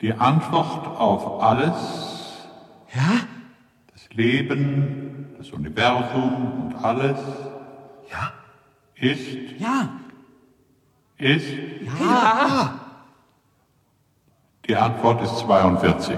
Die Antwort auf alles, Ja? das Leben, das Universum und alles Ja? ist, Ja. ist, Ja. die Antwort ist 42.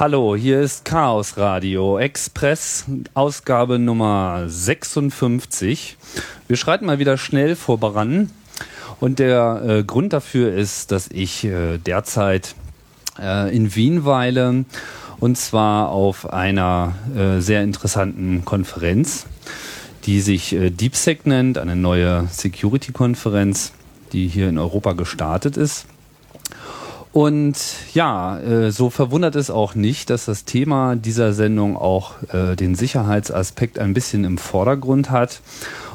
Hallo, hier ist Chaos Radio Express, Ausgabe Nummer 56. Wir schreiten mal wieder schnell voran. Und der äh, Grund dafür ist, dass ich äh, derzeit äh, in Wien weile und zwar auf einer äh, sehr interessanten Konferenz, die sich äh, DeepSec nennt, eine neue Security-Konferenz, die hier in Europa gestartet ist. Und ja, äh, so verwundert es auch nicht, dass das Thema dieser Sendung auch äh, den Sicherheitsaspekt ein bisschen im Vordergrund hat.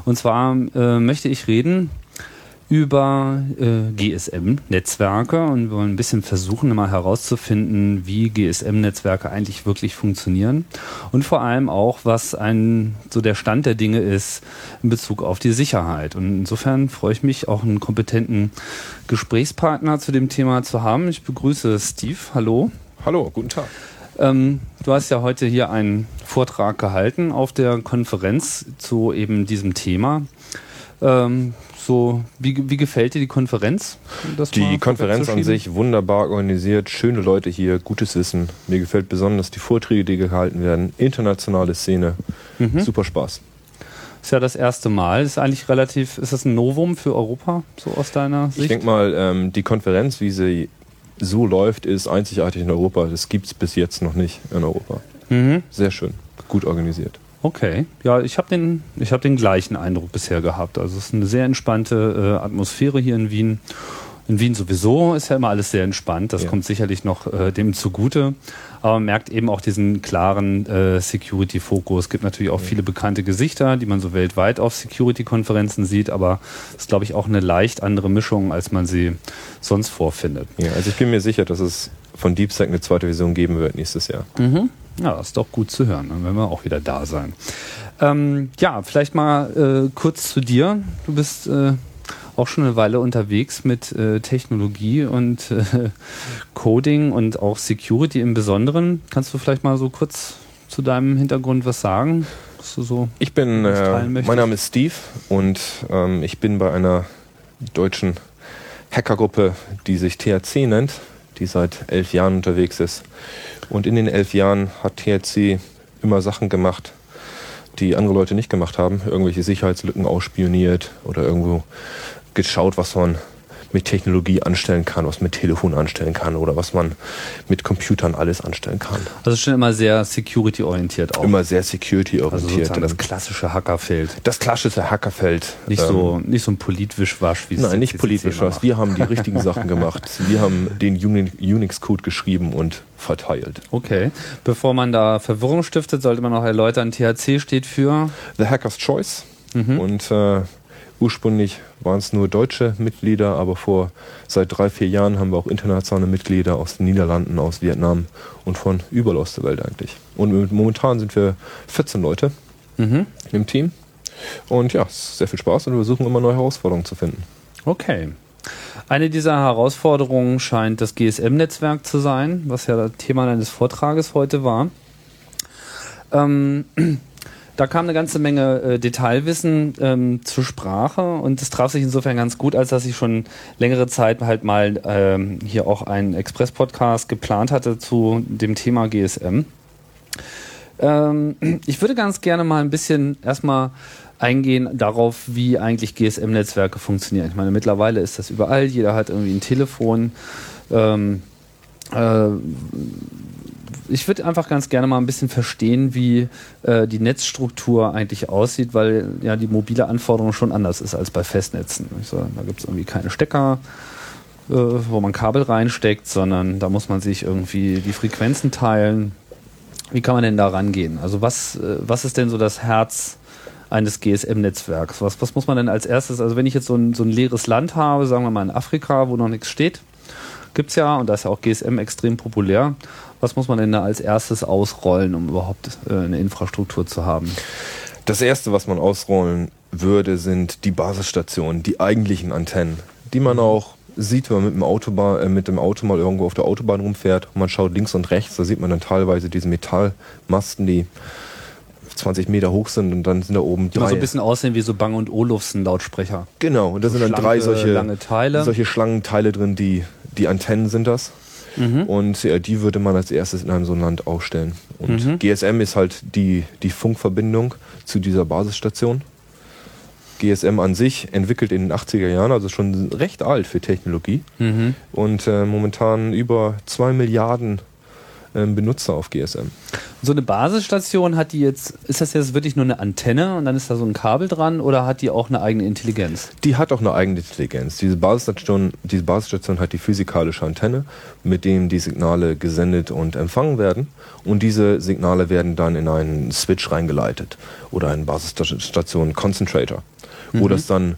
Und zwar äh, möchte ich reden über äh, GSM-Netzwerke und wir wollen ein bisschen versuchen, mal herauszufinden, wie GSM-Netzwerke eigentlich wirklich funktionieren und vor allem auch, was ein so der Stand der Dinge ist in Bezug auf die Sicherheit. Und insofern freue ich mich, auch einen kompetenten Gesprächspartner zu dem Thema zu haben. Ich begrüße Steve. Hallo. Hallo, guten Tag. Ähm, du hast ja heute hier einen Vortrag gehalten auf der Konferenz zu eben diesem Thema. Ähm, so, wie, wie gefällt dir die Konferenz? Die Konferenz an sich wunderbar organisiert, schöne Leute hier, gutes Wissen. Mir gefällt besonders die Vorträge, die gehalten werden, internationale Szene, Mhm. super Spaß. Ist ja das erste Mal. Ist eigentlich relativ, ist das ein Novum für Europa, so aus deiner Sicht? Ich denke mal, ähm, die Konferenz, wie sie so läuft, ist einzigartig in Europa. Das gibt es bis jetzt noch nicht in Europa. mhm. Sehr schön, gut organisiert. Okay, ja, ich habe den, ich hab den gleichen Eindruck bisher gehabt. Also es ist eine sehr entspannte äh, Atmosphäre hier in Wien. In Wien sowieso ist ja immer alles sehr entspannt. Das Ja. kommt sicherlich noch äh, dem zugute. Aber man merkt eben auch diesen klaren äh, Security-Fokus. Es gibt natürlich auch viele bekannte Gesichter, die man so weltweit auf Security-Konferenzen sieht. Aber es ist, glaube ich, auch eine leicht andere Mischung, als man sie sonst vorfindet. Ja, also ich bin mir sicher, dass es von DeepSec eine zweite Version geben wird nächstes Jahr. Mhm. Ja, das ist doch gut zu hören. Dann werden wir auch wieder da sein. Ähm, ja, vielleicht mal äh, kurz zu dir. Du bist äh, auch schon eine Weile unterwegs mit äh, Technologie und äh, Coding und auch Security im Besonderen. Kannst du vielleicht mal so kurz zu deinem Hintergrund was sagen? Was du so Ich bin, äh, mein Name ist Steve und ähm, ich bin bei einer deutschen Hackergruppe, die sich THC nennt, die seit elf Jahren unterwegs ist. Und in den elf Jahren hat THC immer Sachen gemacht, die andere Leute nicht gemacht haben. Irgendwelche Sicherheitslücken ausspioniert oder irgendwo geschaut, was man mit Technologie anstellen kann, was mit Telefon anstellen kann oder was man mit Computern alles anstellen kann. Also schon immer sehr security-orientiert auch. Immer sehr also security-orientiert. sozusagen das klassische Hackerfeld. das klassische Hackerfeld. Nicht ähm, so, nicht so ein Politwischwasch, wie es Nein, nicht was. Wir haben die richtigen Sachen gemacht. Wir haben den Uni- Unix-Code geschrieben und verteilt. Okay. Bevor man da Verwirrung stiftet, sollte man noch erläutern, THC steht für. The Hacker's Choice. Mhm. Und äh, ursprünglich waren es nur deutsche Mitglieder, aber vor seit drei, vier Jahren haben wir auch internationale Mitglieder aus den Niederlanden, aus Vietnam und von überall aus der Welt eigentlich. Und momentan sind wir 14 Leute Mhm. im Team. Und ja, es ist sehr viel Spaß und wir versuchen immer neue Herausforderungen zu finden. Okay. Eine dieser Herausforderungen scheint das GSM-Netzwerk zu sein, was ja das Thema deines Vortrages heute war. Ähm, da kam eine ganze Menge äh, Detailwissen ähm, zur Sprache und es traf sich insofern ganz gut, als dass ich schon längere Zeit halt mal ähm, hier auch einen Express-Podcast geplant hatte zu dem Thema GSM. Ähm, ich würde ganz gerne mal ein bisschen erstmal eingehen darauf, wie eigentlich GSM-Netzwerke funktionieren. Ich meine, mittlerweile ist das überall, jeder hat irgendwie ein Telefon. Ähm, äh, ich würde einfach ganz gerne mal ein bisschen verstehen, wie äh, die Netzstruktur eigentlich aussieht, weil ja die mobile Anforderung schon anders ist als bei Festnetzen. So, da gibt es irgendwie keine Stecker, äh, wo man Kabel reinsteckt, sondern da muss man sich irgendwie die Frequenzen teilen. Wie kann man denn da rangehen? Also was, äh, was ist denn so das Herz eines GSM-Netzwerks? Was, was muss man denn als erstes, also wenn ich jetzt so ein, so ein leeres Land habe, sagen wir mal in Afrika, wo noch nichts steht, gibt es ja, und da ist ja auch GSM extrem populär, was muss man denn da als erstes ausrollen, um überhaupt äh, eine Infrastruktur zu haben? Das erste, was man ausrollen würde, sind die Basisstationen, die eigentlichen Antennen, die man auch sieht, wenn man mit dem, Autobahn, äh, mit dem Auto mal irgendwo auf der Autobahn rumfährt und man schaut links und rechts, da sieht man dann teilweise diese Metallmasten, die 20 Meter hoch sind und dann sind da oben Die drei. so ein bisschen aussehen wie so Bang und Olufsen Lautsprecher. genau, und da sind dann schlanke, drei solche, solche Schlangenteile drin, die, die Antennen sind das. Mhm. Und ja, die würde man als erstes in einem so einem Land aufstellen. Und Mhm. GSM ist halt die, die Funkverbindung zu dieser Basisstation. GSM an sich entwickelt in den 80er Jahren, also schon recht alt für Technologie. Mhm. Und äh, momentan über 2 Milliarden ähm, Benutzer auf GSM. So eine Basisstation hat die jetzt, ist das jetzt wirklich nur eine Antenne und dann ist da so ein Kabel dran oder hat die auch eine eigene Intelligenz? Die hat auch eine eigene Intelligenz. Diese Basisstation, diese Basisstation hat die physikalische Antenne, mit dem die Signale gesendet und empfangen werden. Und diese Signale werden dann in einen Switch reingeleitet oder einen Basisstation Concentrator, wo das dann ein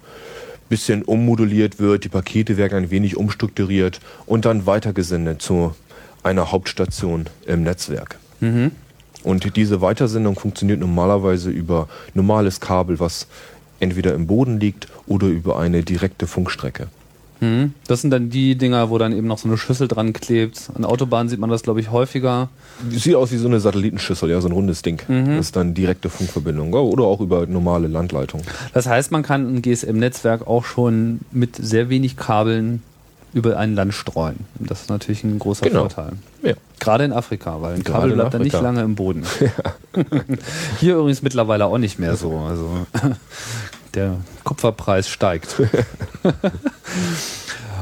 bisschen ummoduliert wird, die Pakete werden ein wenig umstrukturiert und dann weitergesendet zu einer Hauptstation im Netzwerk. Und diese Weitersendung funktioniert normalerweise über normales Kabel, was entweder im Boden liegt oder über eine direkte Funkstrecke. Mhm. Das sind dann die Dinger, wo dann eben noch so eine Schüssel dran klebt. An Autobahnen sieht man das, glaube ich, häufiger. Sieht aus wie so eine Satellitenschüssel, ja, so ein rundes Ding. Das ist dann direkte Funkverbindung oder auch über normale Landleitung. Das heißt, man kann ein GSM-Netzwerk auch schon mit sehr wenig Kabeln über ein Land streuen. Das ist natürlich ein großer Genau. Vorteil. Ja. Gerade in Afrika, weil ein Gerade Kabel bleibt dann nicht lange im Boden. Hier übrigens mittlerweile auch nicht mehr so. Also der Kupferpreis steigt.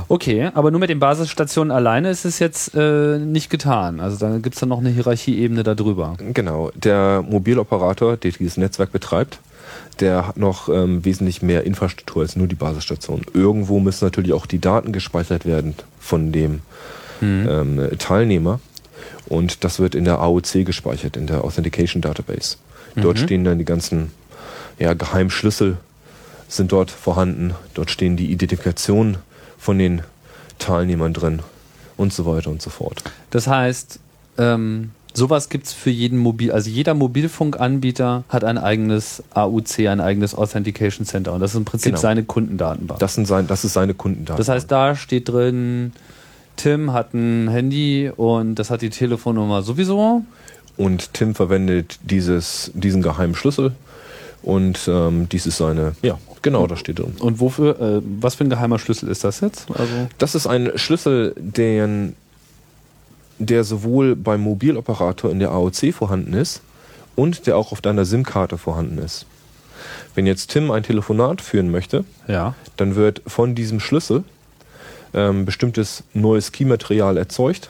Okay, aber nur mit den Basisstationen alleine ist es jetzt äh, nicht getan. Also da gibt es dann noch eine Hierarchieebene darüber. Genau, der Mobiloperator, der dieses Netzwerk betreibt, der hat noch ähm, wesentlich mehr Infrastruktur als nur die Basisstation. Irgendwo müssen natürlich auch die Daten gespeichert werden von dem ähm, Teilnehmer. Und das wird in der AOC gespeichert, in der Authentication Database. Dort stehen dann die ganzen ja, Geheimschlüssel sind dort vorhanden. Dort stehen die Identifikationen von den Teilnehmern drin und so weiter und so fort. Das heißt, ähm, sowas gibt es für jeden Mobil, also jeder Mobilfunkanbieter hat ein eigenes AUC, ein eigenes Authentication Center und das ist im Prinzip Genau. seine Kundendatenbank. Das, sind sein, das ist seine Kundendaten. Das heißt, da steht drin, Tim hat ein Handy und das hat die Telefonnummer sowieso. Und Tim verwendet dieses, diesen geheimen Schlüssel und ähm, dies ist seine, ja, genau, da steht drin. Und wofür, äh, was für ein geheimer Schlüssel ist das jetzt? Also, Das ist ein Schlüssel, den, der sowohl beim Mobiloperator in der AOC vorhanden ist und der auch auf deiner SIM-Karte vorhanden ist. Wenn jetzt Tim ein Telefonat führen möchte, ja. dann wird von diesem Schlüssel ähm, bestimmtes neues Keymaterial erzeugt,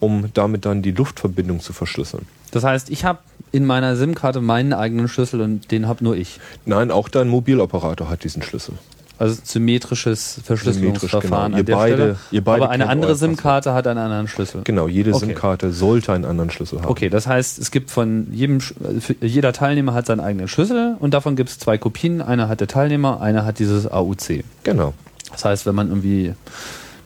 um damit dann die Luftverbindung zu verschlüsseln. Das heißt, ich habe in meiner SIM-Karte meinen eigenen Schlüssel und den habe nur ich. Nein, auch dein Mobiloperator hat diesen Schlüssel. Also symmetrisches Verschlüsselungsverfahren genau. Ihr beide- Stelle. ihr beide Aber eine andere. SIM-Karte hat einen anderen Schlüssel. Genau, jede Okay. SIM-Karte sollte einen anderen Schlüssel haben. Okay, das heißt, es gibt von jedem, äh, jeder Teilnehmer hat seinen eigenen Schlüssel und davon gibt es zwei Kopien. Einer hat der Teilnehmer, einer hat dieses AUC. Genau. Das heißt, wenn man irgendwie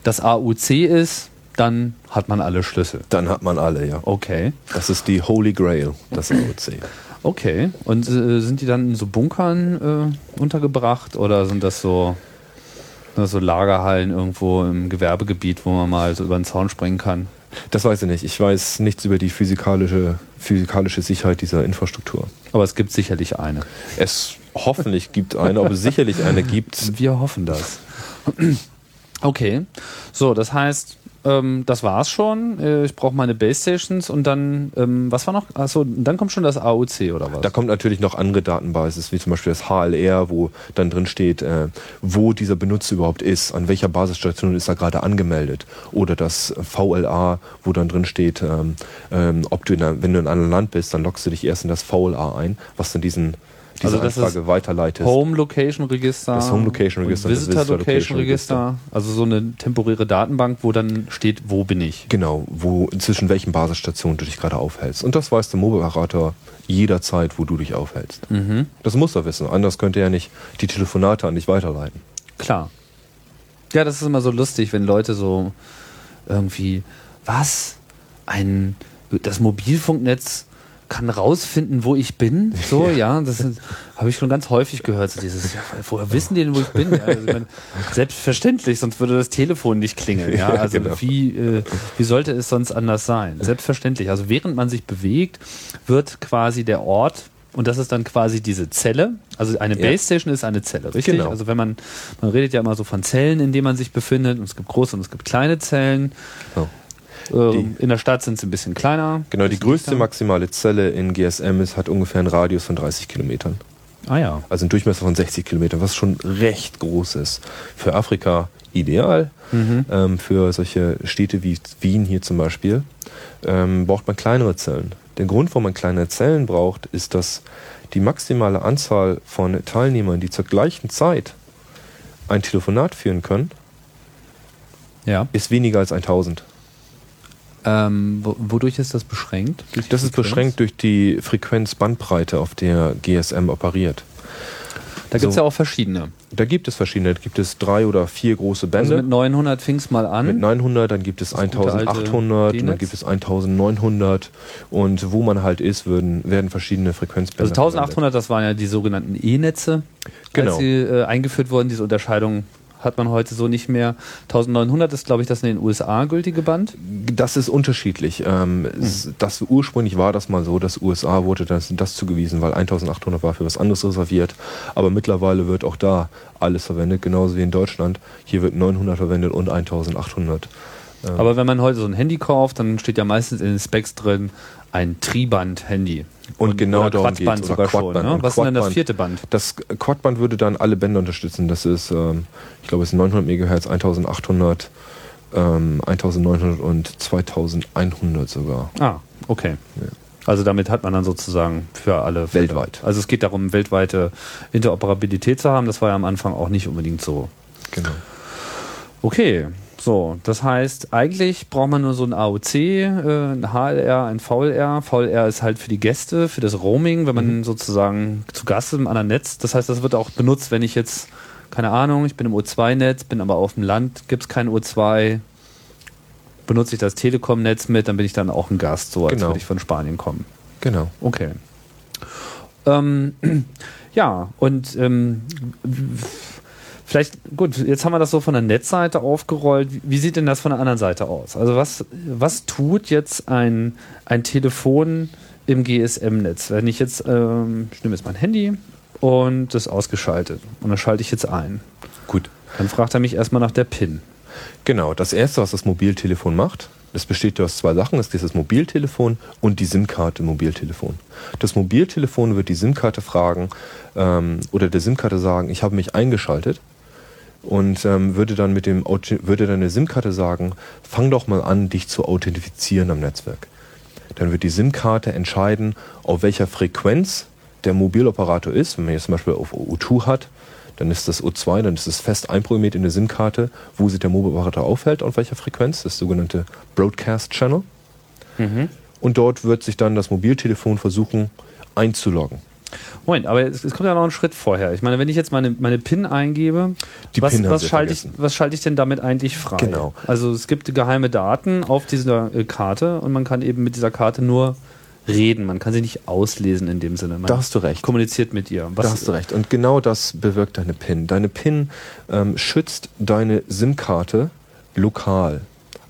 das AUC ist, dann hat man alle Schlüssel. Dann hat man alle, ja. Okay. Das ist die Holy Grail, das AOC. Okay. Und äh, sind die dann in so Bunkern äh, untergebracht oder sind das so, das so Lagerhallen irgendwo im Gewerbegebiet, wo man mal so über den Zaun springen kann? Das weiß ich nicht. Ich weiß nichts über die physikalische, physikalische Sicherheit dieser Infrastruktur. Aber es gibt sicherlich eine. Es hoffentlich gibt eine, ob es sicherlich eine gibt. Wir hoffen das. Okay. So, das heißt, ähm, das war's schon. Äh, ich brauche meine Base Stations und dann, ähm, was war noch? Achso, dann kommt schon das AOC oder was? Da kommt natürlich noch andere Datenbases, wie zum Beispiel das HLR, wo dann drin steht, äh, wo dieser Benutzer überhaupt ist, an welcher Basisstation ist er gerade angemeldet. Oder das VLA, wo dann drin steht, ähm, ähm, ob du in wenn du in einem Land bist, dann loggst du dich erst in das VLA ein, was dann diesen diese Also das Anfrage ist weiterleitest. Home Location Register. Das Home Location Register Visitor Visitor Location Location Register. Also so eine temporäre Datenbank, wo dann steht, wo bin ich. Genau, wo zwischen welchen Basisstationen du dich gerade aufhältst. Und das weiß der Mobile-Operator jederzeit, wo du dich aufhältst. Mhm. Das muss er wissen. Anders könnte er nicht die Telefonate an dich weiterleiten. Klar. Ja, das ist immer so lustig, wenn Leute so irgendwie, was? Ein, das Mobilfunknetz kann rausfinden, wo ich bin. So, ja, das ist- habe ich schon ganz häufig gehört. So dieses, ja, woher wissen die denn, wo ich bin? Ja, also ich meine, selbstverständlich, sonst würde das Telefon nicht klingeln. Ja, Ja, also genau. wie, äh, wie sollte es sonst anders sein? Selbstverständlich. Also während man sich bewegt, wird quasi der Ort und das ist dann quasi diese Zelle. Also eine Ja. Base Station ist eine Zelle, richtig? Genau. Also wenn man, man redet ja immer so von Zellen, in denen man sich befindet. Und es gibt große und es gibt kleine Zellen. So. Ähm, in der Stadt sind sie ein bisschen kleiner. Genau, die größte maximale Zelle in GSM ist, hat ungefähr einen Radius von 30 Kilometern. Ah ja. Also einen Durchmesser von 60 Kilometern, was schon recht groß ist. Für Afrika ideal. Mhm. Ähm, für solche Städte wie Wien hier zum Beispiel ähm, braucht man kleinere Zellen. Der Grund, warum man kleinere Zellen braucht, ist, dass die maximale Anzahl von Teilnehmern, die zur gleichen Zeit ein Telefonat führen können, Ja. ist weniger als 1000. Ähm, wo, wodurch ist das beschränkt? Das ist Frequenz? beschränkt durch die Frequenzbandbreite, auf der GSM operiert. Da gibt es so. ja auch verschiedene. Da gibt es verschiedene. Da gibt es drei oder vier große Also Bände. mit 900 fing es mal an. Mit 900, dann gibt es Das gute alte 1800 und dann D-Netz. gibt es 1900 und wo man halt ist, würden, werden verschiedene Frequenzbänder also 1800, das waren ja die sogenannten E-Netze, Genau. als sie äh, eingeführt wurden. Diese Unterscheidung hat man heute so nicht mehr. 1900 ist, glaube ich, das in den USA gültige Band. Das ist unterschiedlich. Ähm, es- das ursprünglich war das mal so, dass USA wurde das, das zugewiesen, weil 1800 war für was anderes reserviert. Aber mittlerweile wird auch da alles verwendet, genauso wie in Deutschland. Hier wird 900 verwendet und 1800. Ähm, Aber wenn man heute so ein Handy kauft, dann steht ja meistens in den Specs drin ein Triband-Handy. Und genau oder darum oder sogar schon. Quadband. Ne? Und Was ist denn das vierte Band? Das Quadband würde dann alle Bänder unterstützen. Das ist, ähm, ich glaube, es sind 900 MHz, 1800, ähm, 1900 und 2100 sogar. Ah, okay. Also damit hat man dann sozusagen für alle Weltweit. Also es geht darum, weltweite Interoperabilität zu haben. Das war ja am Anfang auch nicht unbedingt so. Genau. Okay, so, das heißt, eigentlich braucht man nur so ein AOC, äh, ein HLR, ein VLR. VLR ist halt für die Gäste, für das Roaming, wenn man sozusagen zu Gast ist im anderen Netz. Das heißt, das wird auch benutzt, wenn ich jetzt, keine Ahnung, ich bin im O2-Netz, bin aber auf dem Land, gibt es kein O2, benutze ich das Telekom-Netz mit, dann bin ich dann auch ein Gast, so als Genau. würde ich von Spanien kommen. Genau. Okay. Ähm, ja, und ähm, vielleicht, gut, jetzt haben wir das so von der Netzseite aufgerollt. Wie- sieht denn das von der anderen Seite aus? Also was, was tut jetzt ein, ein Telefon im GSM-Netz? Wenn ich jetzt, ähm, ich nehme jetzt mein Handy und das ist ausgeschaltet und dann schalte ich jetzt ein. Gut. Dann fragt er mich erstmal nach der PIN. Genau. Das erste, was das Mobiltelefon macht, das besteht aus zwei Sachen. Das ist das Mobiltelefon und die SIM-Karte im Mobiltelefon. Das Mobiltelefon wird die SIM-Karte fragen ähm, oder der SIM-Karte sagen, ich habe mich eingeschaltet und ähm, würde dann mit dem würde dann der SIM-Karte sagen, fang doch mal an, dich zu authentifizieren am Netzwerk. Dann wird die SIM-Karte entscheiden, auf welcher Frequenz der Mobiloperator ist. Wenn man jetzt zum Beispiel auf O2 hat, dann ist das O2, dann ist es fest einprogrammiert in der SIM-Karte, wo sich der Mobiloperator aufhält, auf welcher Frequenz, das sogenannte Broadcast Channel. Und dort wird sich dann das Mobiltelefon versuchen einzuloggen. Moment, aber es, es kommt ja noch ein Schritt vorher. Ich meine, wenn ich jetzt meine, meine PIN eingebe, Die was, PIN was, schalte ich, was schalte ich denn damit eigentlich frei? Genau. Also es gibt geheime Daten auf dieser äh, Karte und man kann eben mit dieser Karte nur reden. Man kann sie nicht auslesen in dem Sinne. Man Da hast du recht. kommuniziert mit ihr. Was, da hast du recht. Und genau das bewirkt deine PIN. Deine PIN ähm, schützt deine SIM-Karte lokal.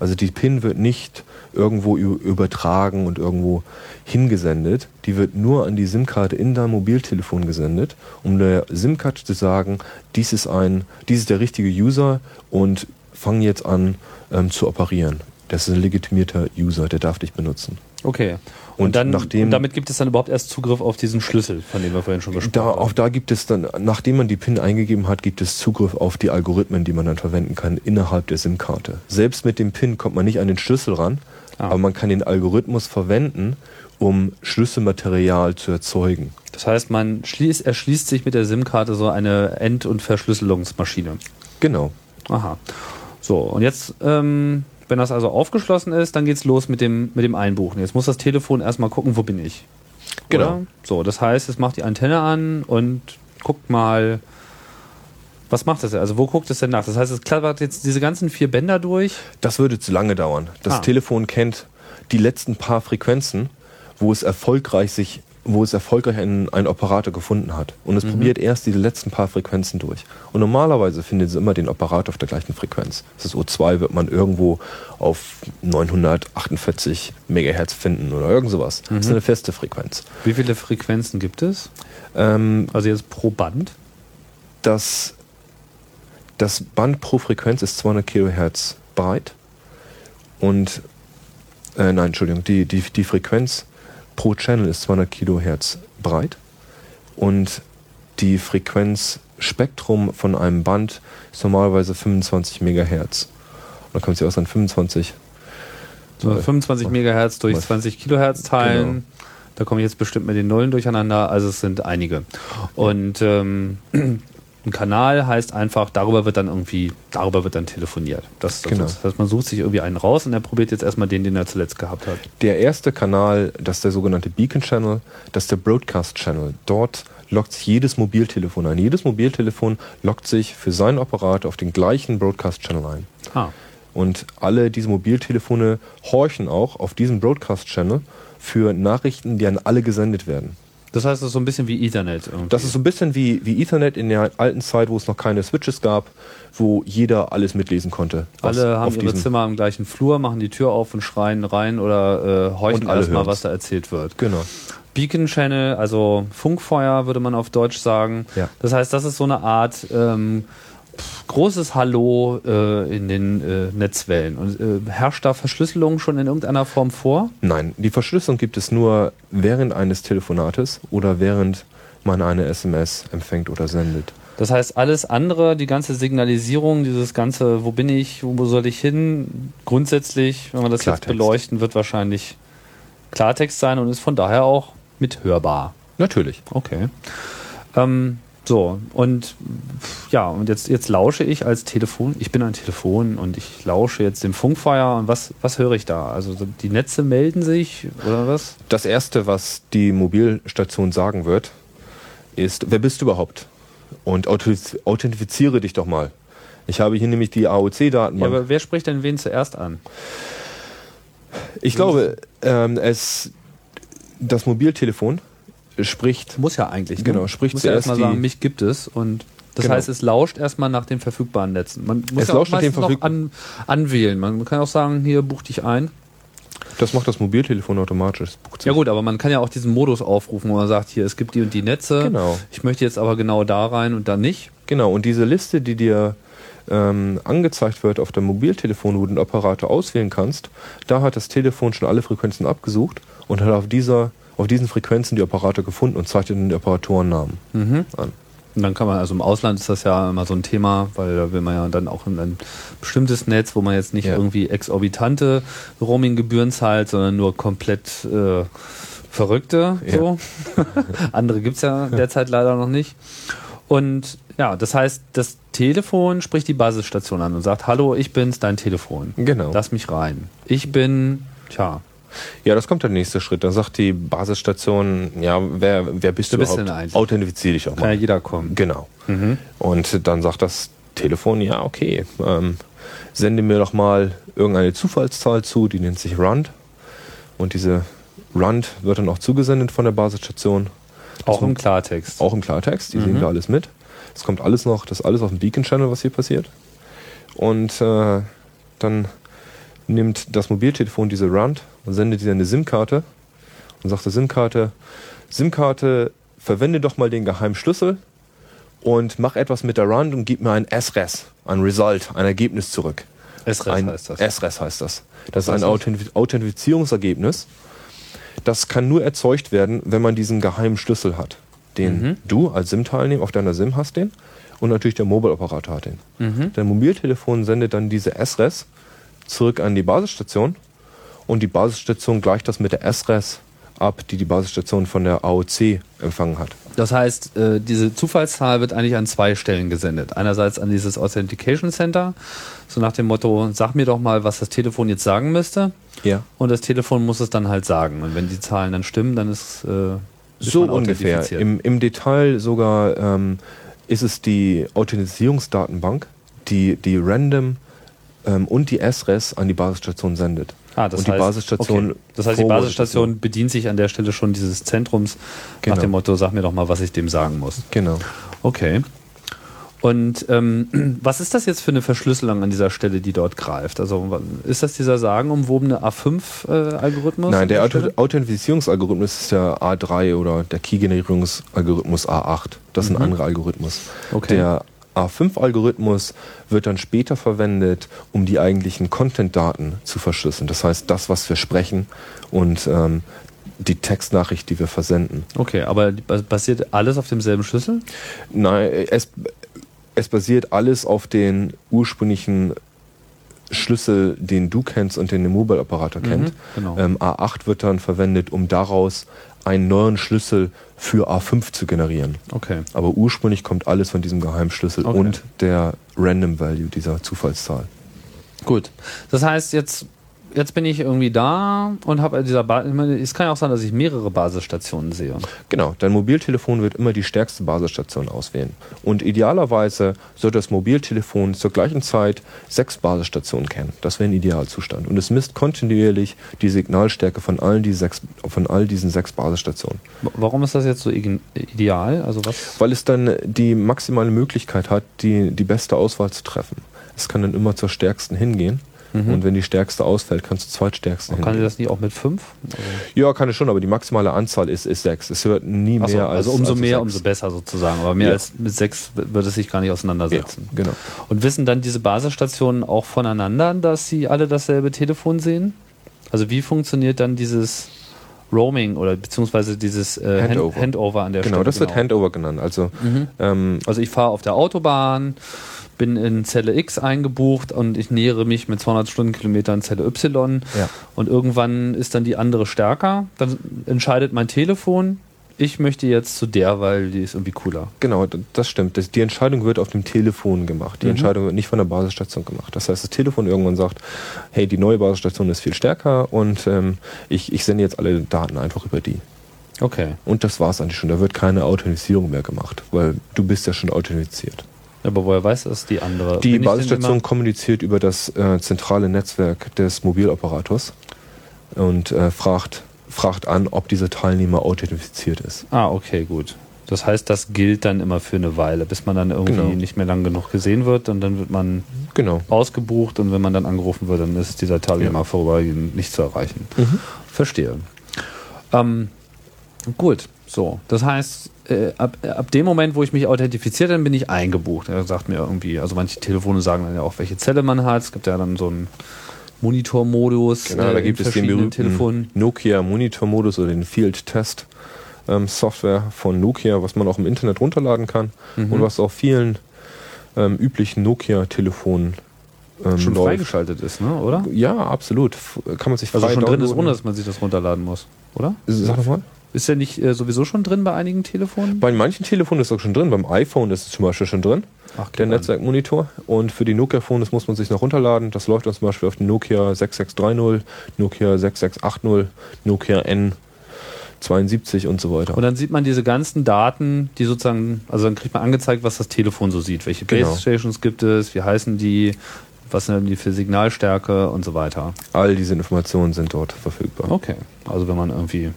Also die PIN wird nicht irgendwo übertragen und irgendwo hingesendet. Die wird nur an die SIM-Karte in dein Mobiltelefon gesendet, um der SIM-Karte zu sagen, dies ist ein, dies ist der richtige User und fang jetzt an ähm, zu operieren. Das ist ein legitimierter User, der darf dich benutzen. Okay. Und, Und dann, nachdem- und damit gibt es dann überhaupt erst Zugriff auf diesen Schlüssel, von dem wir vorhin schon gesprochen Da, haben. auch da gibt es dann, nachdem man die PIN eingegeben hat, gibt es Zugriff auf die Algorithmen, die man dann verwenden kann innerhalb der SIM-Karte. Selbst mit dem PIN kommt man nicht an den Schlüssel ran, Ah. aber man kann den Algorithmus verwenden, um Schlüsselmaterial zu erzeugen. Das heißt, man schließt, erschließt sich mit der SIM-Karte so eine End- und Verschlüsselungsmaschine. Genau. Aha. So, und jetzt, ähm, wenn das also aufgeschlossen ist, dann geht's los mit dem, mit dem Einbuchen. Jetzt muss das Telefon erstmal gucken, wo bin ich. Genau. Oder? So, das heißt, es macht die Antenne an und guckt mal, was macht das? Also wo guckt es denn nach? Das heißt, es klappert jetzt diese ganzen vier Bänder durch. Das würde zu lange dauern. Das Ah. Telefon kennt die letzten paar Frequenzen, wo es erfolgreich sich, wo es erfolgreich einen, einen Operator gefunden hat. Und es probiert erst diese letzten paar Frequenzen durch. Und normalerweise findet es immer den Operator auf der gleichen Frequenz. Das ist O2 wird man irgendwo auf 948 Megahertz finden oder irgend sowas. Das ist eine feste Frequenz. Wie viele Frequenzen gibt es? Ähm, Also jetzt pro Band? das, das Band pro Frequenz ist 200 Kilohertz breit und äh, nein, Entschuldigung, die, die, die Frequenz pro Channel ist 200 Kilohertz breit und die Frequenzspektrum von einem Band ist normalerweise 25 Megahertz. Und da kommt sie aus an 25. So Äh, 25 Megahertz durch was- 20 Kilohertz teilen. Genau. Da komme ich jetzt bestimmt mit den Nullen durcheinander. Also es sind einige. Und ähm, ein Kanal heißt einfach, darüber wird dann irgendwie, darüber wird dann telefoniert. Das, das, Genau. das heißt, man sucht sich irgendwie einen raus und er probiert jetzt erstmal den, den er zuletzt gehabt hat. Der erste Kanal, das ist der sogenannte Beacon Channel, das ist der Broadcast Channel. Dort lockt sich jedes Mobiltelefon ein. Jedes Mobiltelefon lockt sich für seinen Operator auf den gleichen Broadcast Channel ein. Ah. Und alle diese Mobiltelefone horchen auch auf diesen Broadcast Channel für Nachrichten, die an alle gesendet werden. Das heißt, es ist so ein bisschen wie Ethernet. Irgendwie. Das ist so ein bisschen wie, wie Ethernet in der alten Zeit, wo es noch keine Switches gab, wo jeder alles mitlesen konnte. alle haben ihre Zimmer im gleichen Flur, machen die Tür auf und schreien rein oder äh, horchen erstmal, was da erzählt wird. Genau. Beacon Channel, also Funkfeuer würde man auf Deutsch sagen. Ja. Das heißt, das ist so eine Art ähm, großes Hallo äh, in den äh, Netzwellen. Und äh, herrscht da Verschlüsselung schon in irgendeiner Form vor? Nein, die Verschlüsselung gibt es nur während eines Telefonates oder während man eine SMS empfängt oder sendet. Das heißt, alles andere, die ganze Signalisierung, dieses ganze, wo bin ich, wo soll ich hin, grundsätzlich, wenn wir das Klartext. jetzt beleuchten, wird wahrscheinlich Klartext sein und ist von daher auch mithörbar. Natürlich. Okay. Ähm, so, und ja, und jetzt, jetzt lausche ich als Telefon, ich bin ein Telefon und ich lausche jetzt dem Funkfeuer und was, was höre ich da? Also so die Netze melden sich oder was? Das Erste, was die Mobilstation sagen wird, ist, wer bist du überhaupt? Und authentifiziere dich doch mal. Ich habe hier nämlich die Ja, AOC-Datenbank. aber wer spricht denn wen zuerst an? ich glaube, ähm, es, das Mobiltelefon spricht Muss ja eigentlich. ne? Genau, spricht muss ja zuerst erstmal die- sagen, mich gibt es und das Genau. heißt, es lauscht erstmal nach den verfügbaren Netzen. Man muss Es ja auch lauscht nach den noch an, anwählen. Man kann auch sagen, hier buch dich ein. Das macht das Mobiltelefon automatisch. Ja gut, aber man kann ja auch diesen Modus aufrufen, wo man sagt, hier, es gibt die und die Netze. Genau. Ich möchte jetzt aber genau da rein und da nicht. Genau, und diese Liste, die dir ähm, angezeigt wird auf dem Mobiltelefon, wo du den Operator auswählen kannst, da hat das Telefon schon alle Frequenzen abgesucht und hat auf, dieser, auf diesen Frequenzen die Operator gefunden und zeigt den Operatorennamen Mhm. an. Und dann kann man, also im Ausland ist das ja immer so ein Thema, weil da will man ja dann auch in ein bestimmtes Netz, wo man jetzt nicht Ja. irgendwie exorbitante Roaminggebühren zahlt, sondern nur komplett äh, verrückte. Ja. So. Andere gibt's ja derzeit leider noch nicht. Und ja, das heißt, das Telefon spricht die Basisstation an und sagt, hallo, ich bin's, dein Telefon. Genau. Lass mich rein. Ich bin, tja, Ja, das kommt der nächste Schritt. Dann sagt die Basisstation, ja, wer, wer bist Wer du bist du überhaupt? Authentifiziere dich auch kann ja mal. jeder kommen. Genau. Mhm. Und dann sagt das Telefon, ja, okay, ähm, sende mir doch mal irgendeine Zufallszahl zu, die nennt sich RUND. Und diese RUND wird dann auch zugesendet von der Basisstation. Auch im Klartext. Auch im Klartext, die sehen da alles mit. Es kommt alles noch, das ist alles auf dem Beacon-Channel, was hier passiert. Und äh, dann nimmt das Mobiltelefon diese RUND und sendet ihr eine SIM-Karte und sagt der SIM-Karte, SIM-Karte, verwende doch mal den geheimen Schlüssel und mach etwas mit der RUND und gib mir ein SRES, ein Result, ein Ergebnis zurück. SRES ein heißt das. SRES heißt das. Das ist Was ein das? Authentifizierungsergebnis. Das kann nur erzeugt werden, wenn man diesen geheimen Schlüssel hat. Den Mhm. du als SIM-Teilnehmer auf deiner SIM hast den und natürlich der Mobile-Operator hat den. Mhm. Der Mobiltelefon sendet dann diese SRES zurück an die Basisstation und die Basisstation gleicht das mit der SRES ab, die die Basisstation von der AOC empfangen hat. Das heißt, äh, diese Zufallszahl wird eigentlich an zwei Stellen gesendet. Einerseits an dieses Authentication Center, so nach dem Motto, sag mir doch mal, was das Telefon jetzt sagen müsste. Ja. Und das Telefon muss es dann halt sagen. Und wenn die Zahlen dann stimmen, dann ist, äh, ist So ungefähr. Im, Im Detail sogar ähm, ist es die Authentisierungsdatenbank, die die Random ähm, und die SRES an die Basisstation sendet. Ah, das und die heißt, Basisstation okay. Das heißt, die Basisstation bedient sich an der Stelle schon dieses Zentrums Genau. nach dem Motto, sag mir doch mal, was ich dem sagen muss. Genau. Okay. Und ähm, was ist das jetzt für eine Verschlüsselung an dieser Stelle, die dort greift? Also ist das dieser sagenumwobene A5-Algorithmus? Nein, der Auto- Authentifizierungsalgorithmus ist der A3 oder der Key-Generierungsalgorithmus A8. Das ist ein anderer Algorithmus. Mhm. Okay. Der A5-Algorithmus wird dann später verwendet, um die eigentlichen Content-Daten zu verschlüsseln. Das heißt, das, was wir sprechen und ähm, die Textnachricht, die wir versenden. Okay, aber basiert alles auf demselben Schlüssel? Nein, es, es basiert alles auf den ursprünglichen Schlüssel, den du kennst und den der Mobile-Operator kennt. genau. Ähm, A8 wird dann verwendet, um daraus einen neuen Schlüssel für A5 zu generieren. Okay. Aber ursprünglich kommt alles von diesem Geheimschlüssel Okay. und der Random Value, dieser Zufallszahl. Gut. Das heißt, jetzt, jetzt bin ich irgendwie da und habe dieser ba Es kann ja auch sein, dass ich mehrere Basisstationen sehe. Genau, dein Mobiltelefon wird immer die stärkste Basisstation auswählen. Und idealerweise sollte das Mobiltelefon zur gleichen Zeit sechs Basisstationen kennen. Das wäre ein Idealzustand. Und es misst kontinuierlich die Signalstärke von allen, die sechs, von all diesen sechs Basisstationen. Warum ist das jetzt so ideal? Also was? Weil es dann die maximale Möglichkeit hat, die, die beste Auswahl zu treffen. Es kann dann immer zur stärksten hingehen. Und wenn die stärkste ausfällt, kannst du zur zweitstärksten Kann ich hingehen. das nicht auch mit fünf? Also, Ja, kann es schon, aber die maximale Anzahl ist, ist sechs. Es wird nie so, mehr als also umso als mehr, sechs. umso besser sozusagen. Aber mehr Ja. als mit sechs wird es sich gar nicht Ja, auseinandersetzen. genau. Und wissen dann diese Basisstationen auch voneinander, dass sie alle dasselbe Telefon sehen? Also wie funktioniert dann dieses Roaming oder beziehungsweise dieses äh, Hand- Handover. Handover an der Genau, Stelle? das wird Handover genannt. Also ähm, Also ich fahre auf der Autobahn, bin in Zelle X eingebucht und ich nähere mich mit 200 Stundenkilometern Zelle Y Ja. und irgendwann ist dann die andere stärker. Dann entscheidet mein Telefon, ich möchte jetzt zu der, weil die ist irgendwie cooler. genau, das stimmt. Das, die Entscheidung wird auf dem Telefon gemacht. Die Entscheidung wird nicht von der Basisstation gemacht. Das heißt, das Telefon irgendwann sagt, hey, die neue Basisstation ist viel stärker und ähm, ich, ich sende jetzt alle Daten einfach über die. Okay. Und das war es eigentlich schon. Da wird keine Authentisierung mehr gemacht, weil du bist ja schon authentifiziert. Aber woher weiß das die andere? Die Bin Basisstation kommuniziert über das äh, zentrale Netzwerk des Mobiloperators und äh, fragt, fragt an, ob dieser Teilnehmer authentifiziert ist. Ah, okay, gut. Das heißt, das gilt dann immer für eine Weile, bis man dann irgendwie Genau. nicht mehr lang genug gesehen wird und dann wird man Genau. ausgebucht und wenn man dann angerufen wird, dann ist dieser Teilnehmer Ja. vorübergehend nicht zu erreichen. Verstehe. Ähm, gut, so. Das heißt, äh, ab, ab dem Moment, wo ich mich authentifiziert, dann bin ich eingebucht. Er sagt mir irgendwie, also manche Telefone sagen dann ja auch, welche Zelle man hat. Es gibt ja dann so einen Monitormodus. Genau, äh, da gibt es den berühmten Telefonen. Nokia Monitor-Modus oder den Field Test ähm, Software von Nokia, was man auch im Internet runterladen kann Mhm. und was auf vielen ähm, üblichen Nokia-Telefonen ähm, Schon läuft. freigeschaltet ist, ne? oder? Ja, absolut. Kann man sich Also frei schon drin ist, ohne dass man sich das runterladen muss, oder? Sag doch mal. Ist der nicht äh, sowieso schon drin bei einigen Telefonen? Bei manchen Telefonen ist es auch schon drin. Beim iPhone ist es zum Beispiel schon drin. Ach, der an. Netzwerkmonitor. Und für die Nokia-Phones muss man sich noch runterladen. Das läuft dann zum Beispiel auf den Nokia 6630, Nokia 6680, Nokia N72 und so weiter. Und dann sieht man diese ganzen Daten, die sozusagen, also dann kriegt man angezeigt, was das Telefon so sieht. Welche Genau. Base Stations gibt es, wie heißen die, was sind die für Signalstärke und so weiter. All diese Informationen sind dort verfügbar. Okay. Also wenn man irgendwie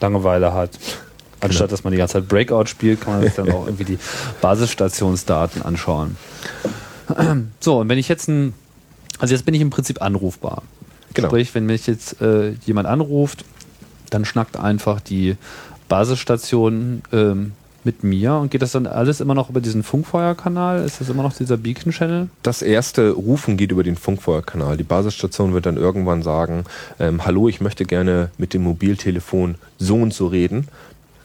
Langeweile hat, anstatt dass man die ganze Zeit Breakout spielt, kann man sich dann auch irgendwie die Basisstationsdaten anschauen. So, und wenn ich jetzt ein, also jetzt bin ich im Prinzip anrufbar. Genau. Sprich, wenn mich jetzt äh, jemand anruft, dann schnackt einfach die Basisstation ähm, mit mir und geht das dann alles immer noch über diesen Funkfeuerkanal? Ist das immer noch dieser Beacon-Channel? Das erste Rufen geht über den Funkfeuerkanal. Die Basisstation wird dann irgendwann sagen, ähm, hallo, ich möchte gerne mit dem Mobiltelefon so und so reden,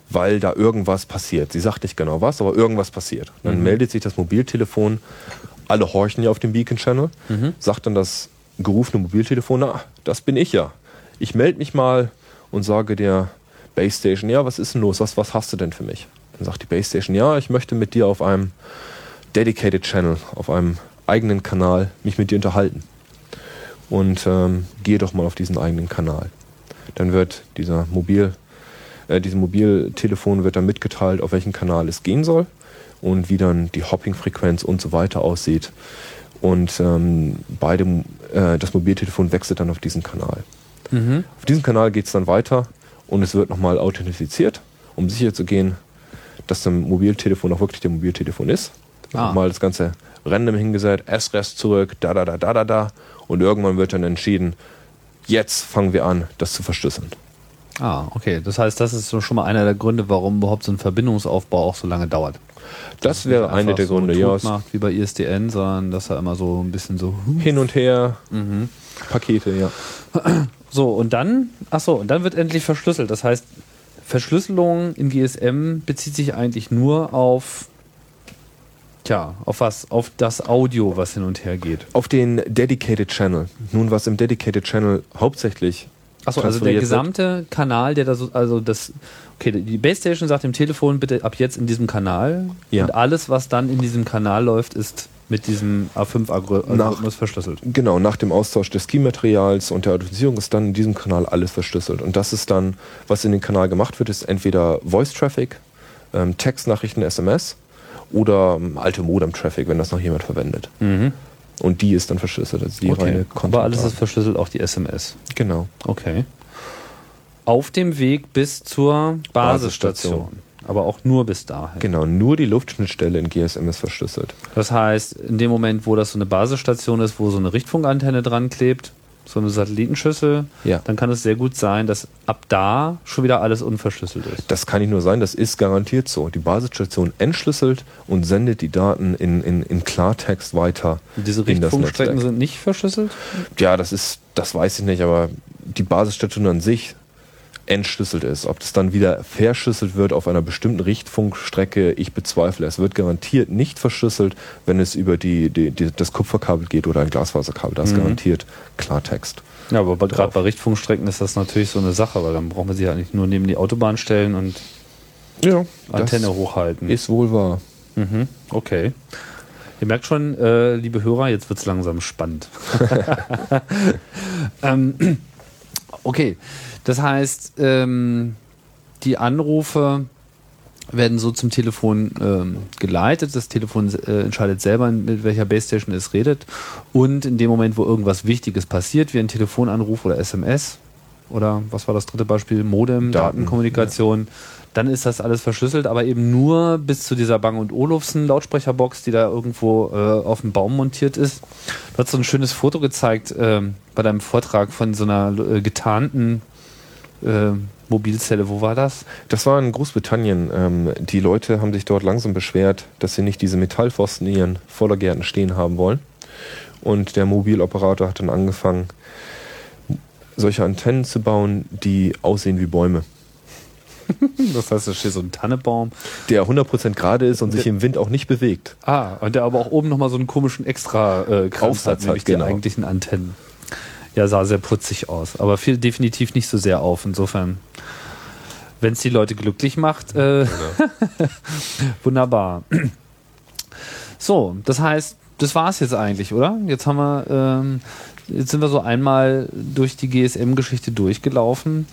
weil da irgendwas passiert. Sie sagt nicht genau was, aber irgendwas passiert. Dann meldet sich das Mobiltelefon, alle horchen ja auf dem Beacon-Channel, sagt dann das gerufene Mobiltelefon, na, das bin ich ja. Ich melde mich mal und sage der Base Station, ja, was ist denn los? Was, was hast du denn für mich? Dann sagt die Base Station, ja, ich möchte mit dir auf einem Dedicated Channel, auf einem eigenen Kanal mich mit dir unterhalten. Und ähm, gehe doch mal auf diesen eigenen Kanal. Dann wird dieser Mobil, äh, diesem Mobiltelefon wird dann mitgeteilt, auf welchen Kanal es gehen soll und wie dann die Hopping-Frequenz und so weiter aussieht. Und ähm, beide, äh, das Mobiltelefon wechselt dann auf diesen Kanal. Mhm. Auf diesem Kanal geht es dann weiter und es wird nochmal authentifiziert, um sicher zu gehen, dass das Mobiltelefon auch wirklich der Mobiltelefon ist. Ah. Nochmal das ganze random hingesetzt, S-Rest zurück, da, da, da, da, da, da. Und irgendwann wird dann entschieden, jetzt fangen wir an, das zu verschlüsseln. Ah, okay. Das heißt, das ist schon mal einer der Gründe, warum überhaupt so ein Verbindungsaufbau auch so lange dauert. Das wäre Nicht einer einfach der so Gründe, ja. macht wie bei ISDN, sondern dass er immer so ein bisschen so. Hin und her, Mhm. Pakete, ja. So, und dann, ach so, und dann wird endlich verschlüsselt. Das heißt, Verschlüsselung in GSM bezieht sich eigentlich nur auf, tja, auf was? Auf das Audio, was hin und her geht. Auf den Dedicated Channel. Nun, was im Dedicated Channel hauptsächlich Achso, also der gesamte Kanal, der da so, also das, okay, die Base Station sagt dem Telefon bitte ab jetzt in diesem Kanal Ja. und alles, was dann in diesem Kanal läuft, ist mit diesem A5-Algorithmus verschlüsselt. Genau, nach dem Austausch des Key-Materials und der Authentisierung ist dann in diesem Kanal alles verschlüsselt. Und das ist dann, was in den Kanal gemacht wird, ist entweder Voice-Traffic, ähm, Textnachrichten, SMS oder ähm, alte Modem-Traffic, wenn das noch jemand verwendet. Und die ist dann verschlüsselt. Also die Mhm. Okay. reine Aber alles ist verschlüsselt, auch die SMS. Genau. Okay. Auf dem Weg bis zur Basisstation. Basisstation. Aber auch nur bis dahin. Genau, nur die Luftschnittstelle in GSM ist verschlüsselt. Das heißt, in dem Moment, wo das so eine Basisstation ist, wo so eine Richtfunkantenne dran klebt, so eine Satellitenschüssel, Ja. dann kann es sehr gut sein, dass ab da schon wieder alles unverschlüsselt ist. Das kann nicht nur sein, das ist garantiert so. Die Basisstation entschlüsselt und sendet die Daten in, in, in Klartext weiter. Und diese Richtfunkstrecken sind nicht verschlüsselt? Ja, das ist, das weiß ich nicht, aber die Basisstation an sich entschlüsselt ist. Ob das dann wieder verschlüsselt wird auf einer bestimmten Richtfunkstrecke, ich bezweifle. Es wird garantiert nicht verschlüsselt, wenn es über die, die, die, das Kupferkabel geht oder ein Glasfaserkabel. Das ist Mhm. garantiert Klartext. Ja, aber gerade bei Richtfunkstrecken ist das natürlich so eine Sache, weil dann brauchen wir sie ja nicht nur neben die Autobahn stellen und Ja, Antenne das hochhalten. ist wohl wahr. Mhm, okay. Ihr merkt schon, äh, liebe Hörer, jetzt wird es langsam spannend. ähm, okay, das heißt, ähm, die Anrufe werden so zum Telefon ähm, geleitet. Das Telefon äh, entscheidet selber, mit welcher Base Station es redet. Und in dem Moment, wo irgendwas Wichtiges passiert, wie ein Telefonanruf oder SMS oder was war das dritte Beispiel? Modem, Daten, Datenkommunikation, dann ist das alles verschlüsselt, aber eben nur bis zu dieser Bang und Olufsen Lautsprecherbox, die da irgendwo äh, auf dem Baum montiert ist. Du hast so ein schönes Foto gezeigt ähm, bei deinem Vortrag von so einer äh, getarnten äh, Mobilzelle. Wo war das? Das war in Großbritannien. Ähm, die Leute haben sich dort langsam beschwert, dass sie nicht diese Metallpfosten in ihren Vordergärten stehen haben wollen. Und der Mobiloperator hat dann angefangen, solche Antennen zu bauen, die aussehen wie Bäume. Das heißt, da steht so ein Tannebaum. Der 100% gerade ist und sich im Wind auch nicht bewegt. Ah, und der aber auch oben nochmal so einen komischen extra äh, Kranz Aufsatz hat, nämlich hat, genau. die eigentlichen Antennen. Ja, sah sehr putzig aus, aber fiel definitiv nicht so sehr auf. Insofern, wenn es die Leute glücklich macht, äh, wunderbar. So, das heißt, das war es jetzt eigentlich, oder? Jetzt haben wir, ähm, jetzt sind wir so einmal durch die GSM-Geschichte durchgelaufen.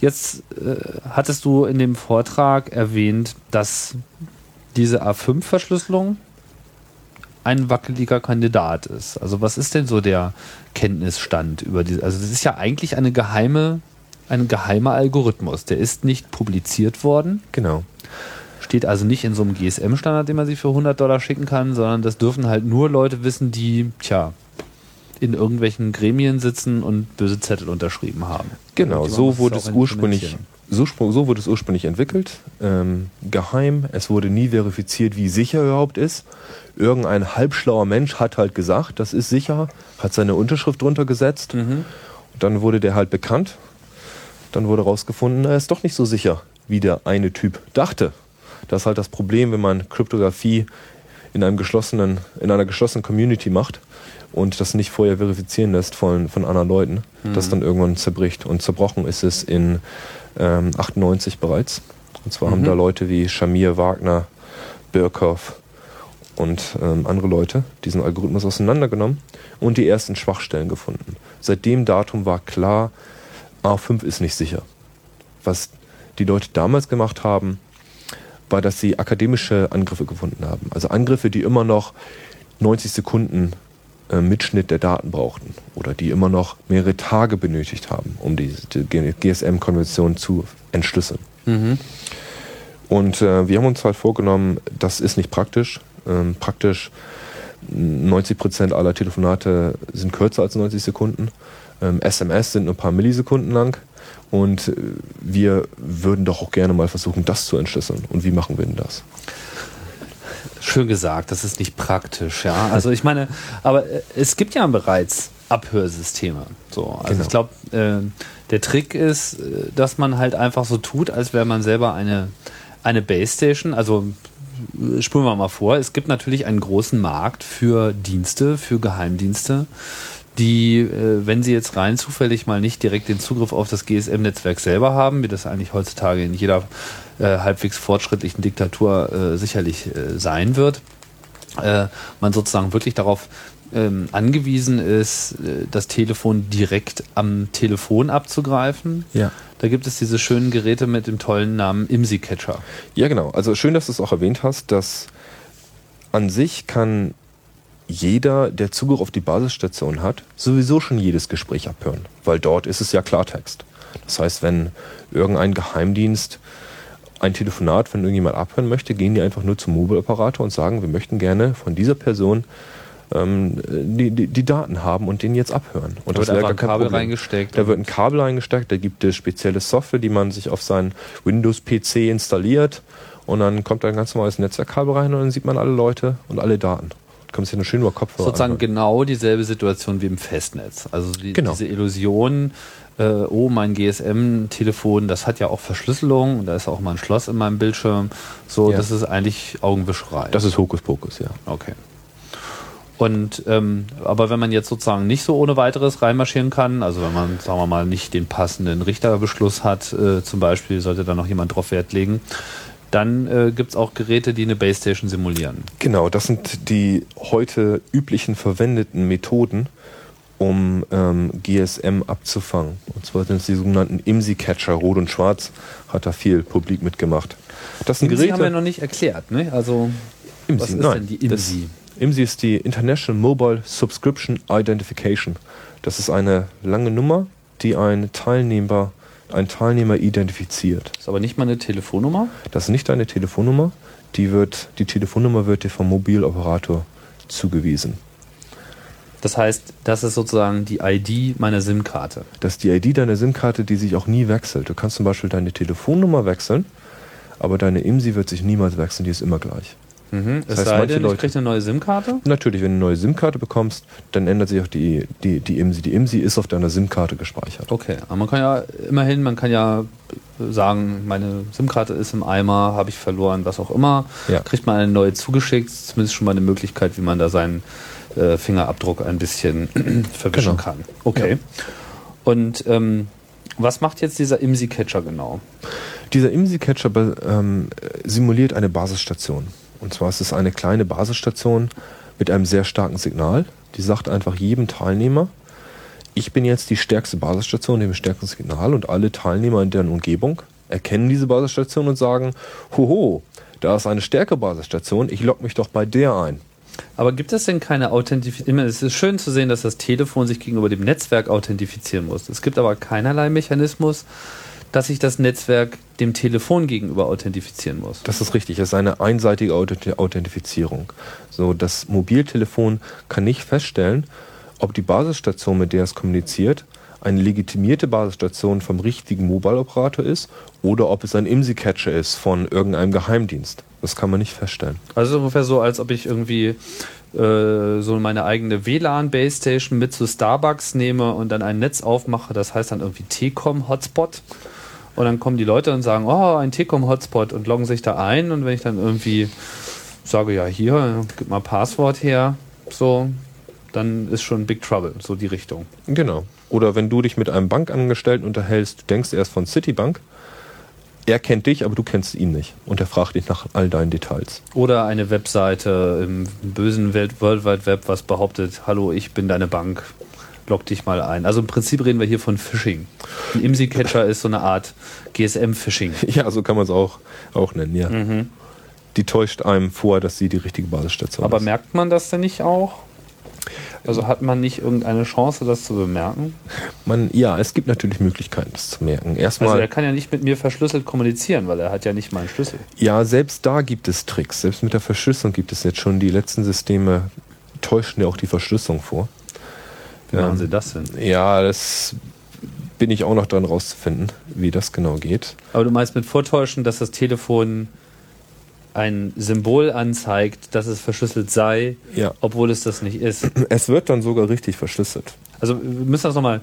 Jetzt äh, hattest du in dem Vortrag erwähnt, dass diese A5-Verschlüsselung ein wackeliger Kandidat ist. Also was ist denn so der Kenntnisstand über diese? Also das ist ja eigentlich eine geheime, ein geheimer Algorithmus. Der ist nicht publiziert worden, Genau. steht also nicht in so einem GSM-Standard, den man sich für 100 Dollar schicken kann, sondern das dürfen halt nur Leute wissen, die, tja, in irgendwelchen Gremien sitzen und böse Zettel unterschrieben haben. Genau, so wurde es ursprünglich, so, so wurde es ursprünglich entwickelt. Ähm, geheim. Es wurde nie verifiziert, wie sicher überhaupt ist. Irgendein halbschlauer Mensch hat halt gesagt, das ist sicher, hat seine Unterschrift drunter gesetzt. Mhm. Und dann wurde der halt bekannt. Dann wurde rausgefunden, er ist doch nicht so sicher, wie der eine Typ dachte. Das ist halt das Problem, wenn man Kryptographie in einem geschlossenen, in einer geschlossenen Community macht und das nicht vorher verifizieren lässt von, von anderen Leuten, das dann irgendwann zerbricht. Und zerbrochen ist es in ähm, 98 bereits. Und zwar haben da Leute wie Shamir Wagner, Birkhoff und ähm, andere Leute diesen Algorithmus auseinandergenommen und die ersten Schwachstellen gefunden. Seit dem Datum war klar, A5 ist nicht sicher. Was die Leute damals gemacht haben, war, dass sie akademische Angriffe gefunden haben. Also Angriffe, die immer noch 90 Sekunden äh, Mitschnitt der Daten brauchten oder die immer noch mehrere Tage benötigt haben, um die, die GSM-Konvention zu entschlüsseln. Und äh, wir haben uns halt vorgenommen, das ist nicht praktisch. Ähm, praktisch 90 Prozent aller Telefonate sind kürzer als 90 Sekunden. Ähm, SMS sind nur ein paar Millisekunden lang. Und äh, wir würden doch auch gerne mal versuchen, das zu entschlüsseln. Und wie machen wir denn das? Schön gesagt, das ist nicht praktisch, ja. Also ich meine, aber äh, es gibt ja bereits Abhörsysteme. So, also Genau. ich glaube, äh, der Trick ist, äh, dass man halt einfach so tut, als wäre man selber eine, eine Base Station. Also spulen wir mal vor, es gibt natürlich einen großen Markt für Dienste, für Geheimdienste, die, äh, wenn sie jetzt rein zufällig mal nicht direkt den Zugriff auf das GSM-Netzwerk selber haben, wie das eigentlich heutzutage in jeder äh, halbwegs fortschrittlichen Diktatur äh, sicherlich äh, sein wird, äh, man sozusagen wirklich darauf ähm, angewiesen ist, äh, das Telefon direkt am Telefon abzugreifen. Ja. Da gibt es diese schönen Geräte mit dem tollen Namen IMSI-Catcher. Ja, genau. Also schön, dass du es auch erwähnt hast, dass an sich kann jeder, der Zugriff auf die Basisstation hat, sowieso schon jedes Gespräch abhören, weil dort ist es ja Klartext. Das heißt, wenn irgendein Geheimdienst ein Telefonat von irgendjemand abhören möchte, gehen die einfach nur zum Mobiloperator und sagen, wir möchten gerne von dieser Person ähm, die, die, die Daten haben und den jetzt abhören. Und Da wird wäre einfach ein Kabel reingesteckt Da wird ein Kabel eingesteckt, da gibt es spezielle Software, die man sich auf seinen Windows-PC installiert und dann kommt da ein ganz normales Netzwerkkabel rein und dann sieht man alle Leute und alle Daten. Man sich eine schön über Kopfhörer sozusagen anhören. genau dieselbe Situation wie im Festnetz. Also die, Genau. diese Illusion, äh, oh, mein GSM-Telefon, das hat ja auch Verschlüsselung und da ist auch mal ein Schloss in meinem Bildschirm. So, Ja. das ist eigentlich Augenwischerei. Das ist Hokuspokus, ja. okay. Und ähm, aber wenn man jetzt sozusagen nicht so ohne weiteres reinmarschieren kann, also wenn man, sagen wir mal, nicht den passenden Richterbeschluss hat, äh, zum Beispiel, sollte da noch jemand drauf Wert legen, dann äh, gibt es auch Geräte, die eine Base Station simulieren. Genau, das sind die heute üblichen verwendeten Methoden, um ähm, GSM abzufangen. Und zwar sind es die sogenannten IMSI-Catcher, Rot und Schwarz, hat da viel Publik mitgemacht. Das sind IMSI Geräte. haben wir noch nicht erklärt, ne? Also was ist denn die IMSI? Das, IMSI ist die International Mobile Subscription Identification. Das ist eine lange Nummer, die ein Teilnehmer, ein Teilnehmer identifiziert. Ist aber nicht mal eine Telefonnummer. Das ist nicht deine Telefonnummer, die, wird, die Telefonnummer wird dir vom Mobiloperator zugewiesen. Das heißt, das ist sozusagen die ID meiner SIM-Karte. Das ist die ID deiner SIM-Karte, die sich auch nie wechselt. Du kannst zum Beispiel deine Telefonnummer wechseln, aber deine IMSI wird sich niemals wechseln, die ist immer gleich. Mhm. Es heißt, sei denn, ich Leute- kriege eine neue SIM-Karte. Natürlich, wenn du eine neue SIM-Karte bekommst, dann ändert sich auch die, die, die IMSI. Die IMSI ist auf deiner SIM-Karte gespeichert. Okay, aber man kann ja immerhin, man kann ja sagen, meine SIM-Karte ist im Eimer, habe ich verloren, was auch immer. Ja. Kriegt man eine neue zugeschickt, zumindest schon mal eine Möglichkeit, wie man da seinen äh, Fingerabdruck ein bisschen verwischen Genau. kann. Okay. Und ähm, was macht jetzt dieser IMSI-Catcher genau? Dieser IMSI-Catcher ähm, simuliert eine Basisstation. Und zwar ist es eine kleine Basisstation mit einem sehr starken Signal. Die sagt einfach jedem Teilnehmer, ich bin jetzt die stärkste Basisstation, dem stärksten Signal und alle Teilnehmer in deren Umgebung erkennen diese Basisstation und sagen, hoho, da ist eine stärkere Basisstation, ich logge mich doch bei der ein. Aber gibt es denn keine Authentifizierung? Es ist schön zu sehen, dass das Telefon sich gegenüber dem Netzwerk authentifizieren muss. Es gibt aber keinerlei Mechanismus, dass sich das Netzwerk dem Telefon gegenüber authentifizieren muss. Das ist richtig, es ist eine einseitige Authent- Authentifizierung. So, das Mobiltelefon kann nicht feststellen, ob die Basisstation, mit der es kommuniziert, eine legitimierte Basisstation vom richtigen Mobile-Operator ist oder ob es ein IMSI-Catcher ist von irgendeinem Geheimdienst. Das kann man nicht feststellen. Also ungefähr so, als ob ich irgendwie äh, so meine eigene WLAN-Base-Station mit zu Starbucks nehme und dann ein Netz aufmache, das heißt dann irgendwie T-Com-Hotspot. Und dann kommen die Leute und sagen, oh, ein T-Com-Hotspot und loggen sich da ein. Und wenn ich dann irgendwie sage, ja, hier, gib mal Passwort her, so, dann ist schon Big Trouble, so die Richtung. Genau. Oder wenn du dich mit einem Bankangestellten unterhältst, du denkst, er ist von Citibank, Er kennt dich, aber du kennst ihn nicht. Und er fragt dich nach all deinen Details. Oder eine Webseite im bösen Welt World Wide Web, was behauptet, hallo, ich bin deine Bank, log dich mal ein. Also im Prinzip reden wir hier von Phishing. Ein IMSI-Catcher ist so eine Art GSM-Phishing. Ja, so kann man es auch, auch nennen, ja. Mhm. Die täuscht einem vor, dass sie die richtige Basisstation Aber ist. merkt man das denn nicht auch? Also hat man nicht irgendeine Chance, das zu bemerken? Man, ja, es gibt natürlich Möglichkeiten, das zu merken. Also Erstmal, er kann ja nicht mit mir verschlüsselt kommunizieren, weil er hat ja nicht meinen Schlüssel. ja, selbst da gibt es Tricks. Selbst mit der Verschlüsselung gibt es jetzt schon. Die letzten Systeme täuschen ja auch die Verschlüsselung vor. Wie Ja. machen Sie das denn? Ja, das bin ich auch noch dran rauszufinden, wie das genau geht. Aber du meinst mit Vortäuschen, dass das Telefon ein Symbol anzeigt, dass es verschlüsselt sei, Ja. obwohl es das nicht ist. Es wird dann sogar richtig verschlüsselt. Also wir müssen das nochmal,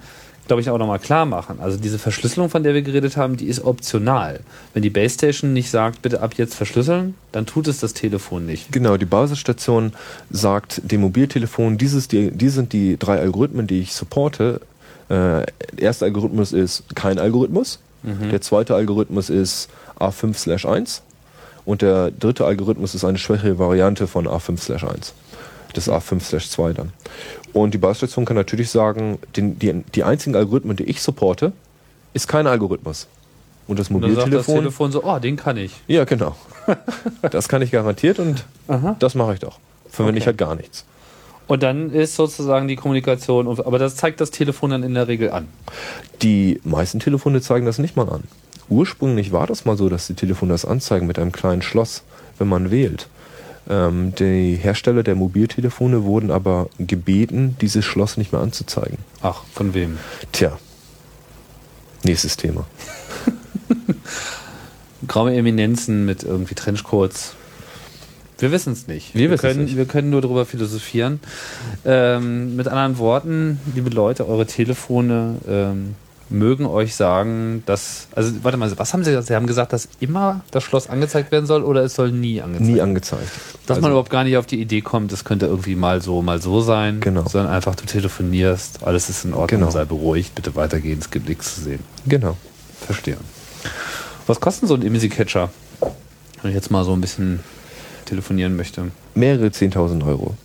glaube ich, auch nochmal klar machen. Also diese Verschlüsselung, von der wir geredet haben, die ist optional. Wenn die Base Station nicht sagt, bitte ab jetzt verschlüsseln, dann tut es das Telefon nicht. Genau, die Basisstation sagt dem Mobiltelefon, dieses, die, die sind die drei Algorithmen, die ich supporte. Äh, der erste Algorithmus ist kein Algorithmus. Der zweite Algorithmus ist A5/1. Und der dritte Algorithmus ist eine schwächere Variante von A5/1. Das ist A5/2 dann. Und die Basisstation kann natürlich sagen, den, die, die einzigen Algorithmen, die ich supporte, ist kein Algorithmus. Und das Und dann sagt das Mobiltelefon. Telefon so, oh, den kann ich. Ja, genau. das kann ich garantiert und Aha. das mache ich doch. Verwende ich Okay. halt gar nichts. Und dann ist sozusagen die Kommunikation, aber das zeigt das Telefon dann in der Regel an. Die meisten Telefone zeigen das nicht mal an. Ursprünglich war das mal so, dass die Telefone das anzeigen mit einem kleinen Schloss, wenn man wählt. Ähm, die Hersteller der Mobiltelefone wurden aber gebeten, dieses Schloss nicht mehr anzuzeigen. Ach, von wem? Tja, nächstes Thema. Graue Eminenzen mit irgendwie Trenchcoats. Wir wissen es nicht. Wir wissen's können, nicht. Wir können nur darüber philosophieren. Ähm, mit anderen Worten, liebe Leute, eure Telefone ähm, mögen euch sagen, dass. Also, warte mal, was haben Sie gesagt? Sie haben gesagt, dass immer das Schloss angezeigt werden soll oder es soll nie angezeigt Nie werden? angezeigt. Dass man Also- überhaupt gar nicht auf die Idee kommt, das könnte irgendwie mal so, mal so sein. Genau. Sondern einfach, du telefonierst, alles ist in Ordnung, Genau. sei beruhigt, bitte weitergehen, es gibt nichts zu sehen. Genau. Verstehe. Was kostet so ein IMSI-Catcher? Wenn ich jetzt mal so ein bisschen telefonieren möchte. Mehrere 10.000 Euro.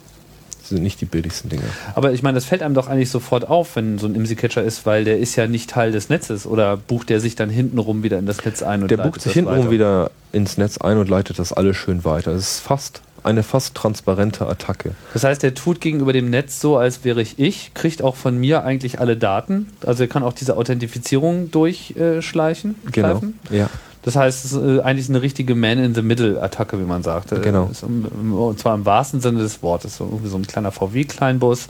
Das sind nicht die billigsten Dinge. Aber ich meine, das fällt einem doch eigentlich sofort auf, wenn so ein IMSI-Catcher ist, weil der ist ja nicht Teil des Netzes. Oder bucht der sich dann hintenrum wieder in das Netz ein und Der bucht sich das hintenrum weiter? wieder ins Netz ein und leitet das alles schön weiter. Es ist fast eine fast transparente Attacke. Das heißt, der tut gegenüber dem Netz so, als wäre ich ich, kriegt auch von mir eigentlich alle Daten. Also er kann auch diese Authentifizierung durchschleichen. Genau. schleifen. Ja. Das heißt, es ist äh, eigentlich eine richtige Man-in-the-Middle-Attacke, wie man sagt. Äh, Genau. Im- im- Und zwar im wahrsten Sinne des Wortes. So, irgendwie so ein kleiner VW-Kleinbus,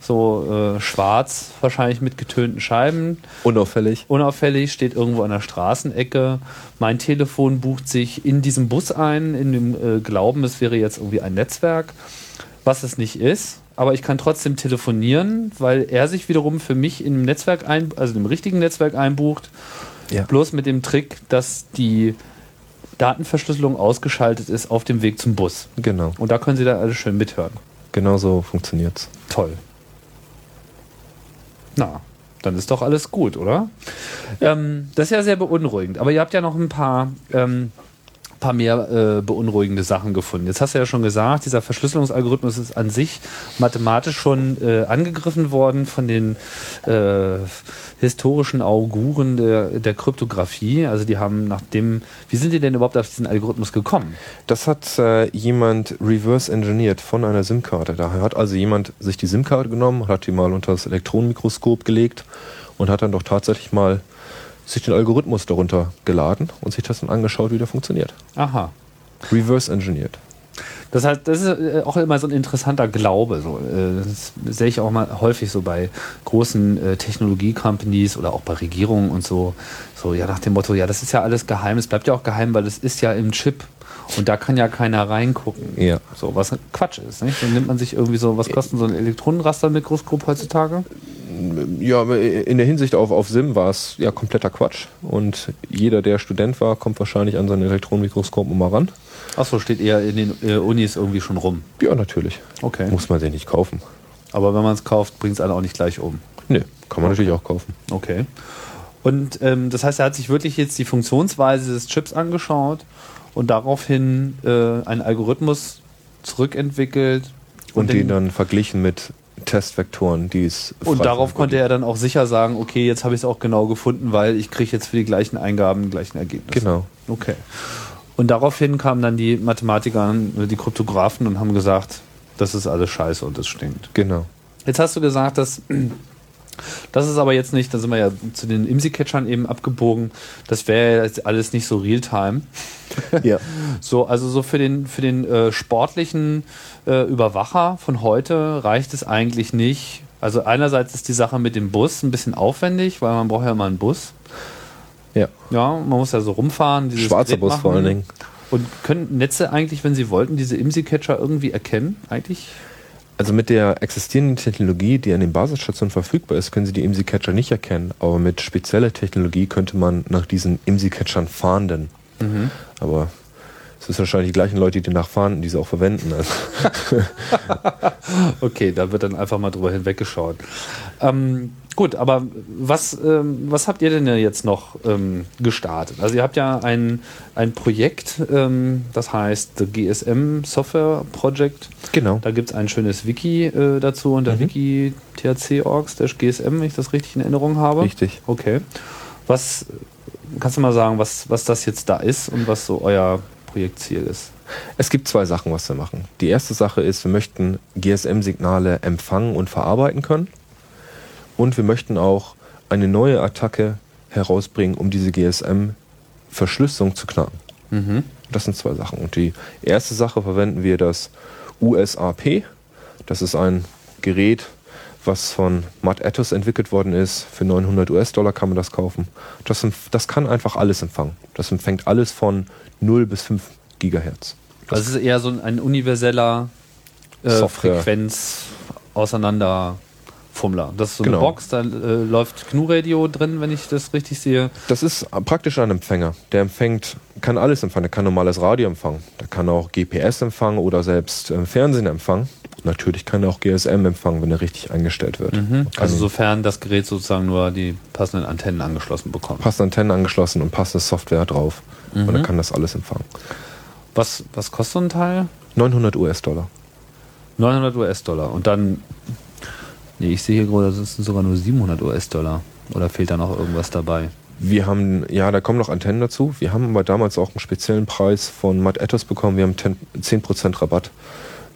so äh, schwarz, wahrscheinlich mit getönten Scheiben. Unauffällig. Unauffällig steht irgendwo an der Straßenecke. Mein Telefon bucht sich in diesem Bus ein, in dem äh, Glauben, es wäre jetzt irgendwie ein Netzwerk, was es nicht ist. Aber ich kann trotzdem telefonieren, weil er sich wiederum für mich in dem Netzwerk ein, also im richtigen Netzwerk einbucht. Ja. Bloß mit dem Trick, dass die Datenverschlüsselung ausgeschaltet ist auf dem Weg zum Bus. Genau. Und da können Sie dann alles schön mithören. Genau so funktioniert's. Toll. Na, dann ist doch alles gut, oder? Ähm, das ist ja sehr beunruhigend. Aber ihr habt ja noch ein paar, ähm, paar mehr äh, beunruhigende Sachen gefunden. Jetzt hast du ja schon gesagt, dieser Verschlüsselungsalgorithmus ist an sich mathematisch schon äh, angegriffen worden von den äh, historischen Auguren der, der Kryptographie. Also die haben nach dem, wie sind die denn überhaupt auf diesen Algorithmus gekommen? Das hat äh, jemand reverse engineert von einer SIM-Karte. Da hat also jemand sich die SIM-Karte genommen, hat die mal unter das Elektronenmikroskop gelegt und hat dann doch tatsächlich mal sich den Algorithmus darunter geladen und sich das dann angeschaut, wie der funktioniert. Aha. Reverse engineert. Das heißt, das ist äh, auch immer so ein interessanter Glaube. So. Äh, Das sehe ich auch mal häufig so bei großen äh, Technologie-Companies oder auch bei Regierungen und so. So, ja, nach dem Motto, ja, das ist ja alles geheim. Es bleibt ja auch geheim, weil es ist ja im Chip. Und da kann ja keiner reingucken. Ja. So, was Quatsch ist. Nicht? Dann nimmt man sich irgendwie so, was kostet so ein Elektronenrastermikroskop heutzutage? Ja, in der Hinsicht auf, auf SIM war es ja kompletter Quatsch. Und jeder, der Student war, kommt wahrscheinlich an sein Elektronenmikroskop mal ran. Achso, steht eher in den äh, Unis irgendwie schon rum. Ja, natürlich. Okay. Muss man sich nicht kaufen. Aber wenn man es kauft, bringt es einen auch nicht gleich um. Nö, kann man natürlich auch kaufen. Okay. Und ähm, das heißt, er hat sich wirklich jetzt die Funktionsweise des Chips angeschaut und daraufhin äh, einen Algorithmus zurückentwickelt. Und, den den- dann verglichen mit Testvektoren, die es Und darauf konnte er dann auch sicher sagen, okay, jetzt habe ich es auch genau gefunden, weil ich kriege jetzt für die gleichen Eingaben die gleichen Ergebnisse. Genau. Okay. Und daraufhin kamen dann die Mathematiker, die Kryptografen und haben gesagt, das ist alles scheiße und das stinkt. Genau. Jetzt hast du gesagt, dass das ist aber jetzt nicht, da sind wir ja zu den IMSI-Catchern eben abgebogen, das wäre jetzt alles nicht so real-time. Ja. So, also so für den, für den äh, sportlichen äh, Überwacher von heute reicht es eigentlich nicht. Also einerseits ist die Sache mit dem Bus ein bisschen aufwendig, weil man braucht ja immer einen Bus. Ja. Ja, man muss ja so rumfahren. dieses Schwarzer Bus machen. vor allen Dingen. Und können Netze eigentlich, wenn sie wollten, diese IMSI-Catcher irgendwie erkennen? Eigentlich? Also mit der existierenden Technologie, die an den Basisstationen verfügbar ist, können Sie die IMSI-Catcher nicht erkennen. Aber mit spezieller Technologie könnte man nach diesen IMSI-Catchern fahnden. Aber es sind wahrscheinlich die gleichen Leute, die danach fahnden, die sie auch verwenden. Also, Okay, da wird dann einfach mal drüber hinweggeschaut. Ähm, gut, aber was, ähm, was habt ihr denn jetzt noch ähm, gestartet? Also ihr habt ja ein, ein Projekt, ähm, das heißt The GSM Software Project. genau. Da gibt es ein schönes Wiki äh, dazu unter Mhm. wiki thc.org gsm, wenn ich das richtig in Erinnerung habe. Richtig. Okay. Was kannst du mal sagen, was, was das jetzt da ist und was so euer Projektziel ist? Es gibt zwei Sachen, was wir machen. Die erste Sache ist, wir möchten GSM-Signale empfangen und verarbeiten können. Und wir möchten auch eine neue Attacke herausbringen, um diese GSM-Verschlüsselung zu knacken. Mhm. Das sind zwei Sachen. Und die erste Sache verwenden wir das USAP. Das ist ein Gerät, was von Matt Ethos entwickelt worden ist. Für 900 US-Dollar kann man das kaufen. Das, das kann einfach alles empfangen. Das empfängt alles von 0 bis 5 Gigahertz. Also es ist eher so ein universeller äh. Frequenz auseinander Fummler. Das ist so Genau. eine Box, da äh, läuft GNU-Radio drin, wenn ich das richtig sehe. Das ist praktisch ein Empfänger. Der empfängt, kann alles empfangen. Der kann normales Radio empfangen. Der kann auch GPS empfangen oder selbst äh, Fernsehen empfangen. Natürlich kann er auch GSM empfangen, wenn er richtig eingestellt wird. Kann Also sofern das Gerät sozusagen nur die passenden Antennen angeschlossen bekommt. passende Antennen angeschlossen und passende Software drauf. Und Mhm. dann kann das alles empfangen. Was, was kostet so ein Teil? 900 US-Dollar. 900 US-Dollar. Und dann, nee, ich sehe hier gerade, das sind sogar nur 700 US-Dollar. Oder fehlt da noch irgendwas dabei? Wir haben, ja, da kommen noch Antennen dazu. Wir haben aber damals auch einen speziellen Preis von Matt Ethos bekommen. Wir haben 10%, 10% Rabatt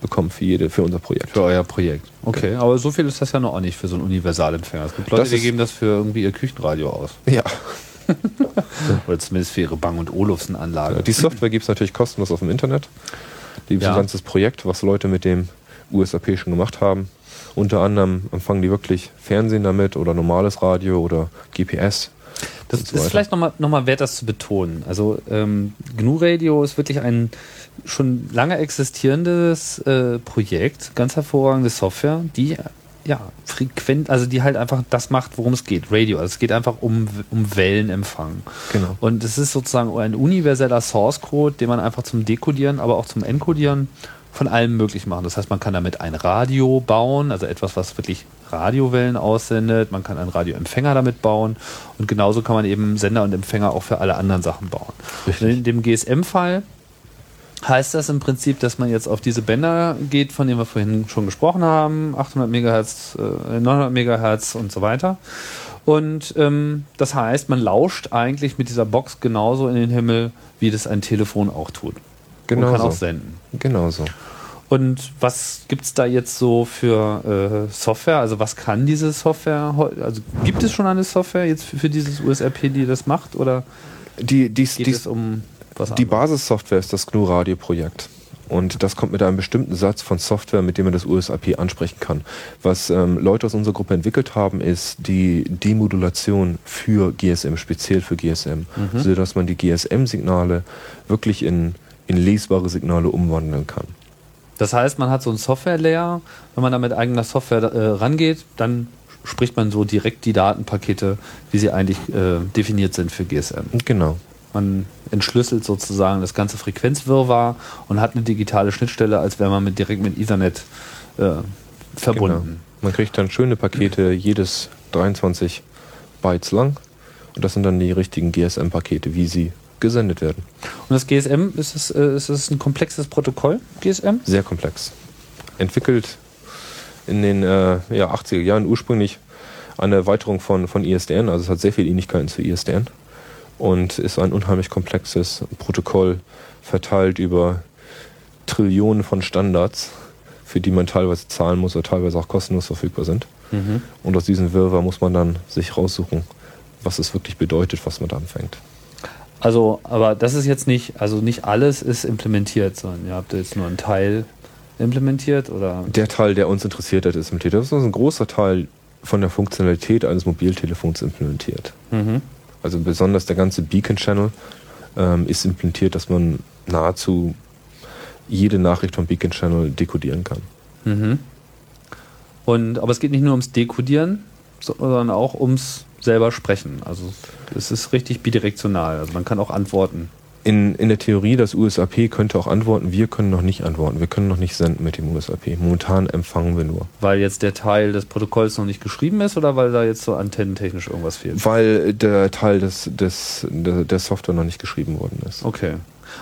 bekommen für, jede, für unser Projekt. Für euer Projekt. Okay, aber so viel ist das ja noch auch nicht für so einen Universalempfänger. Es gibt Leute, Das die geben das für irgendwie ihr Küchenradio aus. Ja, Oder zumindest für ihre Bang- und Olufsen-Anlage. die Software gibt es natürlich kostenlos auf dem Internet. Die Ja. ein ganzes Projekt, was Leute mit dem USAP schon gemacht haben. Unter anderem empfangen die wirklich Fernsehen damit oder normales Radio oder GPS. Das so ist vielleicht nochmal noch mal wert, das zu betonen. Also ähm, GNU Radio ist wirklich ein schon lange existierendes äh, Projekt, ganz hervorragende Software, die ja frequent, also die halt einfach das macht, worum es geht, Radio. Also es geht einfach um, um Wellenempfang. Genau. Und es ist sozusagen ein universeller Source Code, den man einfach zum Dekodieren, aber auch zum Encodieren von allem möglich machen. Das heißt, man kann damit ein Radio bauen, also etwas, was wirklich Radiowellen aussendet. Man kann einen Radioempfänger damit bauen. Und genauso kann man eben Sender und Empfänger auch für alle anderen Sachen bauen. In dem GSM-Fall heißt das im Prinzip, dass man jetzt auf diese Bänder geht, von denen wir vorhin schon gesprochen haben, 800 Megahertz, äh, 900 Megahertz und so weiter. Und ähm, das heißt, man lauscht eigentlich mit dieser Box genauso in den Himmel, wie das ein Telefon auch tut. Genau und kann so. auch senden. Genau so. Und was gibt es da jetzt so für äh, Software? Also was kann diese Software? Also gibt es schon eine Software jetzt für, für dieses USRP, die das macht? Oder Die, die, geht die, es um was Die? Basissoftware ist das GNU Radio Projekt. Und das kommt mit einem bestimmten Satz von Software, mit dem man das USAP ansprechen kann. Was ähm, Leute aus unserer Gruppe entwickelt haben, ist die Demodulation für GSM, speziell für GSM, sodass man die GSM-Signale wirklich in, in lesbare Signale umwandeln kann. Das heißt, man hat so ein Software-Layer. Wenn man da mit eigener Software äh, rangeht, dann spricht man so direkt die Datenpakete, wie sie eigentlich äh, definiert sind für GSM. Genau. Man entschlüsselt sozusagen das ganze Frequenzwirrwarr und hat eine digitale Schnittstelle, als wäre man mit, direkt mit Ethernet äh, verbunden. Genau. Man kriegt dann schöne Pakete, jedes 23 Bytes lang Und das sind dann die richtigen GSM-Pakete, wie sie gesendet werden. Und das GSM, ist es, äh, ist es ein komplexes Protokoll, GSM? Sehr komplex. Entwickelt in den äh, ja, 80er Jahren ursprünglich eine Erweiterung von, von ISDN, also es hat sehr viele Ähnlichkeiten zu ISDN und ist ein unheimlich komplexes Protokoll verteilt über Trillionen von Standards, für die man teilweise zahlen muss oder teilweise auch kostenlos verfügbar sind. Mhm. Und aus diesem Wirrwarr muss man dann sich raussuchen, was es wirklich bedeutet, was man da anfängt. Also, aber das ist jetzt nicht, also nicht alles ist implementiert, sondern ihr habt jetzt nur einen Teil implementiert oder? Der Teil, der uns interessiert hat, ist implementiert. Das ist ein großer Teil von der Funktionalität eines Mobiltelefons implementiert. Mhm. Also besonders der ganze Beacon Channel ähm, ist implementiert, dass man nahezu jede Nachricht vom Beacon Channel dekodieren kann. Mhm. Und, aber es geht nicht nur ums Dekodieren, sondern auch ums selber sprechen. Also es ist richtig bidirektional. Also man kann auch antworten. In, in der Theorie, das USAP könnte auch antworten, wir können noch nicht antworten. Wir können noch nicht senden mit dem USAP. Momentan empfangen wir nur. Weil jetzt der Teil des Protokolls noch nicht geschrieben ist oder weil da jetzt so antennentechnisch irgendwas fehlt? Weil der Teil des, des, der, der Software noch nicht geschrieben worden ist. Okay.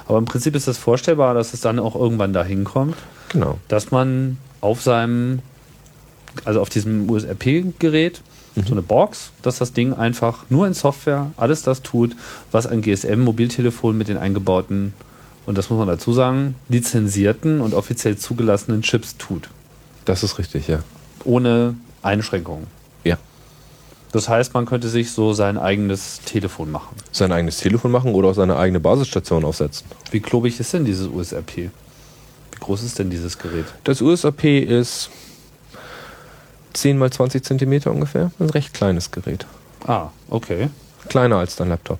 Aber im Prinzip ist das vorstellbar, dass es dann auch irgendwann dahin kommt, Genau. dass man auf seinem, also auf diesem USRP-Gerät, so eine Box, dass das Ding einfach nur in Software alles das tut, was ein GSM-Mobiltelefon mit den eingebauten, und das muss man dazu sagen, lizenzierten und offiziell zugelassenen Chips tut. Das ist richtig, ja. Ohne Einschränkungen. Ja. Das heißt, man könnte sich so sein eigenes Telefon machen. Sein eigenes Telefon machen oder auch seine eigene Basisstation aufsetzen. Wie klobig ist denn dieses USRP? Wie groß ist denn dieses Gerät? Das USAP ist 10 mal 20 Zentimeter ungefähr. Ein recht kleines Gerät. Ah, okay. Kleiner als dein Laptop.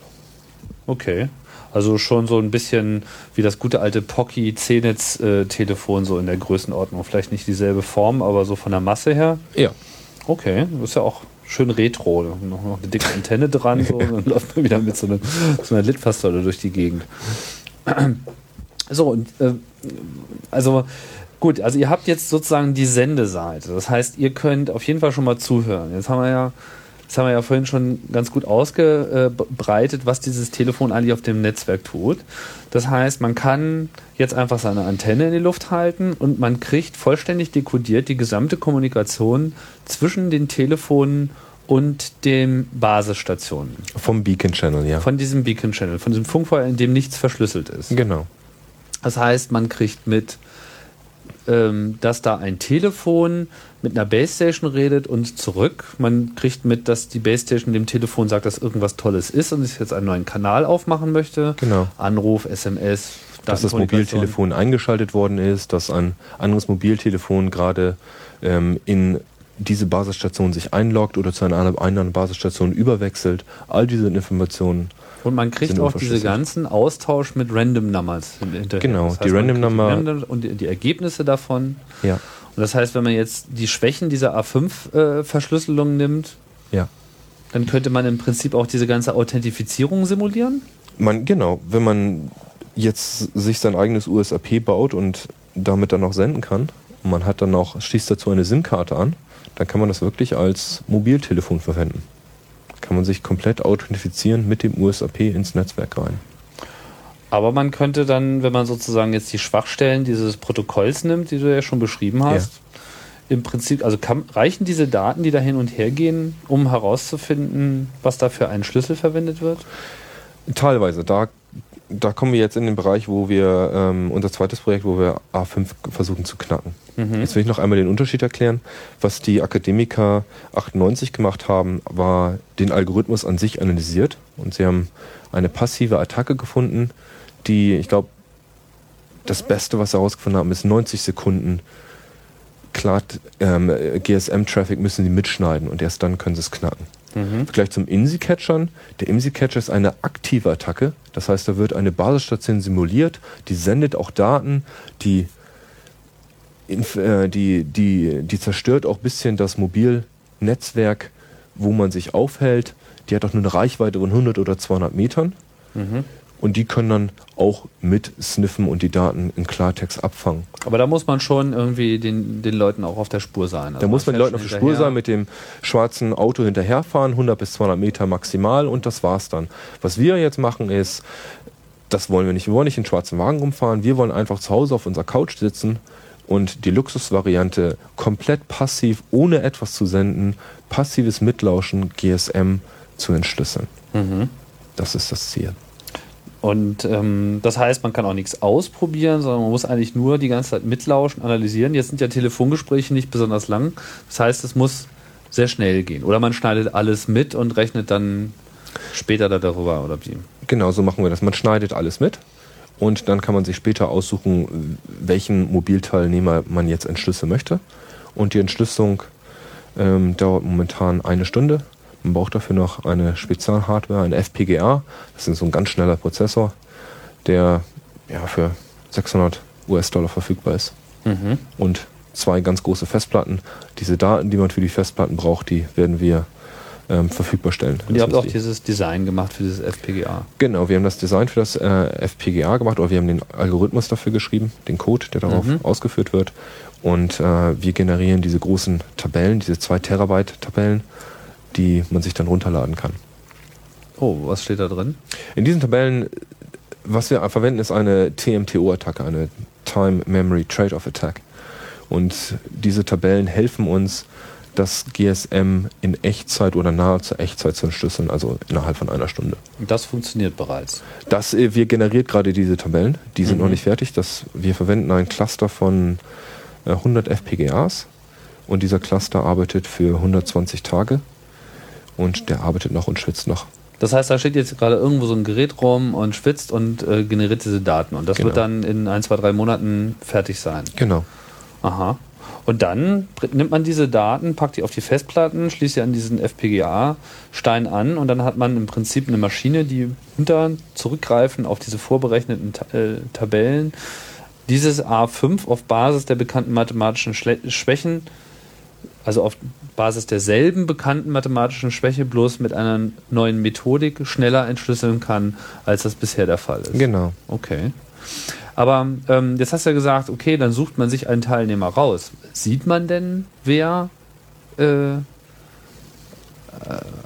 Okay. Also schon so ein bisschen wie das gute alte Pocky C-Netz-Telefon, so in der Größenordnung. Vielleicht nicht dieselbe Form, aber so von der Masse her. Ja. Okay, das ist ja auch schön retro. Noch, noch eine dicke Antenne dran, so, und dann läuft man wieder mit so einer, so einer Litfaßsäule durch die Gegend. So, und äh, also gut, also ihr habt jetzt sozusagen die Sendeseite. Das heißt, ihr könnt auf jeden Fall schon mal zuhören. Jetzt haben wir ja, das haben wir ja vorhin schon ganz gut ausgebreitet, was dieses Telefon eigentlich auf dem Netzwerk tut. Das heißt, man kann jetzt einfach seine Antenne in die Luft halten und man kriegt vollständig dekodiert die gesamte Kommunikation zwischen den Telefonen und den Basisstationen. Vom Beacon Channel, ja. Von diesem Beacon Channel, von diesem Funkfeuer, in dem nichts verschlüsselt ist. genau. Das heißt, man kriegt mit, ähm, dass da ein Telefon mit einer Basestation redet und zurück. Man kriegt mit, dass die Basestation dem Telefon sagt, dass irgendwas Tolles ist und sich jetzt einen neuen Kanal aufmachen möchte. Genau. Anruf, SMS, Dass das. Mobiltelefon eingeschaltet worden ist, dass ein anderes Mobiltelefon gerade ähm, in diese Basisstation sich einloggt oder zu einer anderen Basisstation überwechselt. All diese Informationen. Und man kriegt auch diese ganzen Austausch mit Random Numbers hin- hinterher. Genau, die man Random kriegt Number- die Random und die, die Ergebnisse davon. Ja. Und das heißt, wenn man jetzt die Schwächen dieser A5-Verschlüsselung nimmt, Ja. dann könnte man im Prinzip auch diese ganze Authentifizierung simulieren. Man, genau, wenn man jetzt sich sein eigenes USAP baut und damit dann auch senden kann, und man hat dann noch, schließt dazu eine SIM-Karte an, dann kann man das wirklich als Mobiltelefon verwenden. Kann man sich komplett authentifizieren mit dem USAP ins Netzwerk rein. Aber man könnte dann, wenn man sozusagen jetzt die Schwachstellen dieses Protokolls nimmt, die du ja schon beschrieben hast, im Prinzip, also kann, reichen diese Daten, die da hin und her gehen, um herauszufinden, was da für ein Schlüssel verwendet wird? Teilweise. Da, da kommen wir jetzt in den Bereich, wo wir ähm, unser zweites Projekt, wo wir A5 versuchen zu knacken. Jetzt will ich noch einmal den Unterschied erklären. Was die Akademiker 98 gemacht haben, war den Algorithmus an sich analysiert und sie haben eine passive Attacke gefunden, die, ich glaube, das Beste, was sie herausgefunden haben, ist 90 Sekunden klar, ähm, GSM-Traffic müssen sie mitschneiden und erst dann können sie es knacken. Im Vergleich zum IMSI-Catchern. Der IMSI-Catcher ist eine aktive Attacke. Das heißt, da wird eine Basisstation simuliert, die sendet auch Daten, die, äh, die, die, die zerstört auch ein bisschen das Mobilnetzwerk, wo man sich aufhält. Die hat auch nur eine Reichweite von 100 oder 200 Metern. Und die können dann auch mit sniffen und die Daten in Klartext abfangen. Aber da muss man schon irgendwie den, den Leuten auch auf der Spur sein. Also Da muss man den Leuten auf der Spur sein, mit dem schwarzen Auto hinterherfahren, 100 bis 200 Meter maximal und das war's dann. Was wir jetzt machen ist, das wollen wir nicht. Wir wollen nicht in schwarzen Wagen rumfahren. Wir wollen einfach zu Hause auf unserer Couch sitzen und die Luxusvariante komplett passiv, ohne etwas zu senden, passives Mitlauschen, GSM zu entschlüsseln. Mhm. Das ist das Ziel. Und ähm, das heißt, man kann auch nichts ausprobieren, sondern man muss eigentlich nur die ganze Zeit mitlauschen, analysieren. Jetzt sind ja Telefongespräche nicht besonders lang. Das heißt, es muss sehr schnell gehen. Oder man schneidet alles mit und rechnet dann später da darüber oder wie. Genau, so machen wir das. Man schneidet alles mit und dann kann man sich später aussuchen, welchen Mobilteilnehmer man jetzt entschlüsseln möchte. Und die Entschlüsselung ähm, dauert momentan eine Stunde. Man braucht dafür noch eine Spezialhardware, ein FPGA. Das ist so ein ganz schneller Prozessor, der ja, für 600 US-Dollar verfügbar ist. Mhm. Und zwei ganz große Festplatten. Diese Daten, die man für die Festplatten braucht, die werden wir ähm, verfügbar stellen. Und ihr habt auch die- dieses Design gemacht für dieses FPGA. Genau, wir haben das Design für das äh, FPGA gemacht oder wir haben den Algorithmus dafür geschrieben, den Code, der darauf Mhm. ausgeführt wird. Und äh, wir generieren diese großen Tabellen, diese 2 Terabyte Tabellen, die man sich dann runterladen kann. Oh, was steht da drin? In diesen Tabellen, was wir verwenden, ist eine TMTO-Attacke, eine Time Memory Trade-off Attack. Und diese Tabellen helfen uns, das GSM in Echtzeit oder nahezu Echtzeit zu entschlüsseln, also innerhalb von einer Stunde. Und das funktioniert bereits. Das, äh, wir generiert gerade diese Tabellen. Die sind Mhm. noch nicht fertig. Das, wir verwenden ein Cluster von äh, 100 FPGAs und dieser Cluster arbeitet für 120 Tage und der arbeitet noch und schwitzt noch. Das heißt, da steht jetzt gerade irgendwo so ein Gerät rum und schwitzt und äh, generiert diese Daten. Und das Genau. wird dann in ein, zwei, drei Monaten fertig sein. Genau. Aha. Und dann nimmt man diese Daten, packt die auf die Festplatten, schließt sie an diesen FPGA-Stein an und dann hat man im Prinzip eine Maschine, die hinter zurückgreifen auf diese vorberechneten Ta äh, Tabellen dieses A5 auf Basis der bekannten mathematischen Schle Schwächen, also auf Basis derselben bekannten mathematischen Schwäche, bloß mit einer neuen Methodik schneller entschlüsseln kann, als das bisher der Fall ist. Genau. Okay. Aber ähm, jetzt hast du ja gesagt, okay, dann sucht man sich einen Teilnehmer raus. Sieht man denn, wer, äh, äh,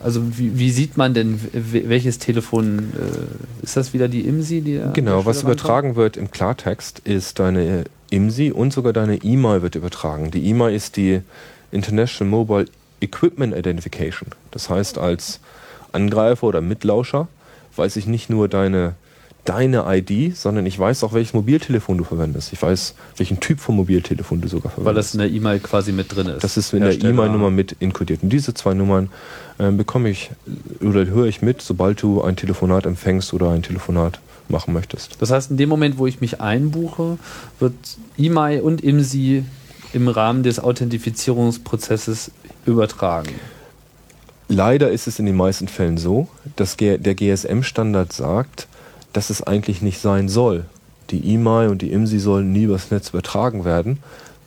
also wie, wie sieht man denn, welches Telefon, äh, ist das wieder die IMSI? Die Genau, was übertragen wird im Klartext ist deine IMSI und sogar deine E-Mail wird übertragen. Die E-Mail ist die International Mobile Equipment Identification. Das heißt, als Angreifer oder Mitlauscher weiß ich nicht nur deine, deine ID, sondern ich weiß auch, welches Mobiltelefon du verwendest. Ich weiß, welchen Typ von Mobiltelefon du sogar kommt? Weil das verwendest. in der E-Mail quasi mit drin ist. Das ist in der. E-Mail-Nummer mit inkodiert. Und diese zwei Nummern äh, bekomme ich oder höre ich mit, sobald du ein Telefonat empfängst oder ein Telefonat machen möchtest. Das heißt, in dem Moment, wo ich mich einbuche, wird IMAI und IMSI im Rahmen des Authentifizierungsprozesses übertragen. Leider ist es in den meisten Fällen so, dass der GSM-Standard sagt, dass es eigentlich nicht sein soll. Die E-Mail und die IMSI sollen nie übers Netz übertragen werden.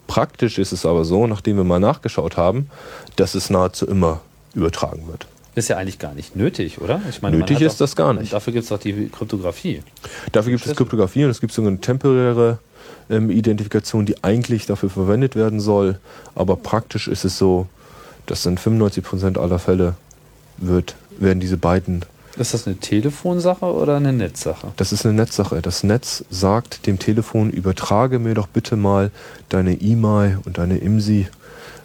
Praktisch ist es aber so, nachdem wir mal nachgeschaut haben, dass es nahezu immer übertragen wird. Ist ja eigentlich gar nicht nötig, oder? Ich meine, Nötig ist das gar nicht. Dafür gibt es doch die Kryptographie. Dafür gibt es. Kryptographie und es gibt sogar eine temporäre ähm, Identifikation, die eigentlich dafür verwendet werden soll. Aber praktisch ist es so, dass in 95% aller Fälle wird, werden diese beiden Ist das eine Telefonsache oder eine Netzsache? Das ist eine Netzsache. Das Netz sagt dem Telefon, übertrage mir doch bitte mal deine E-Mail und deine IMSI,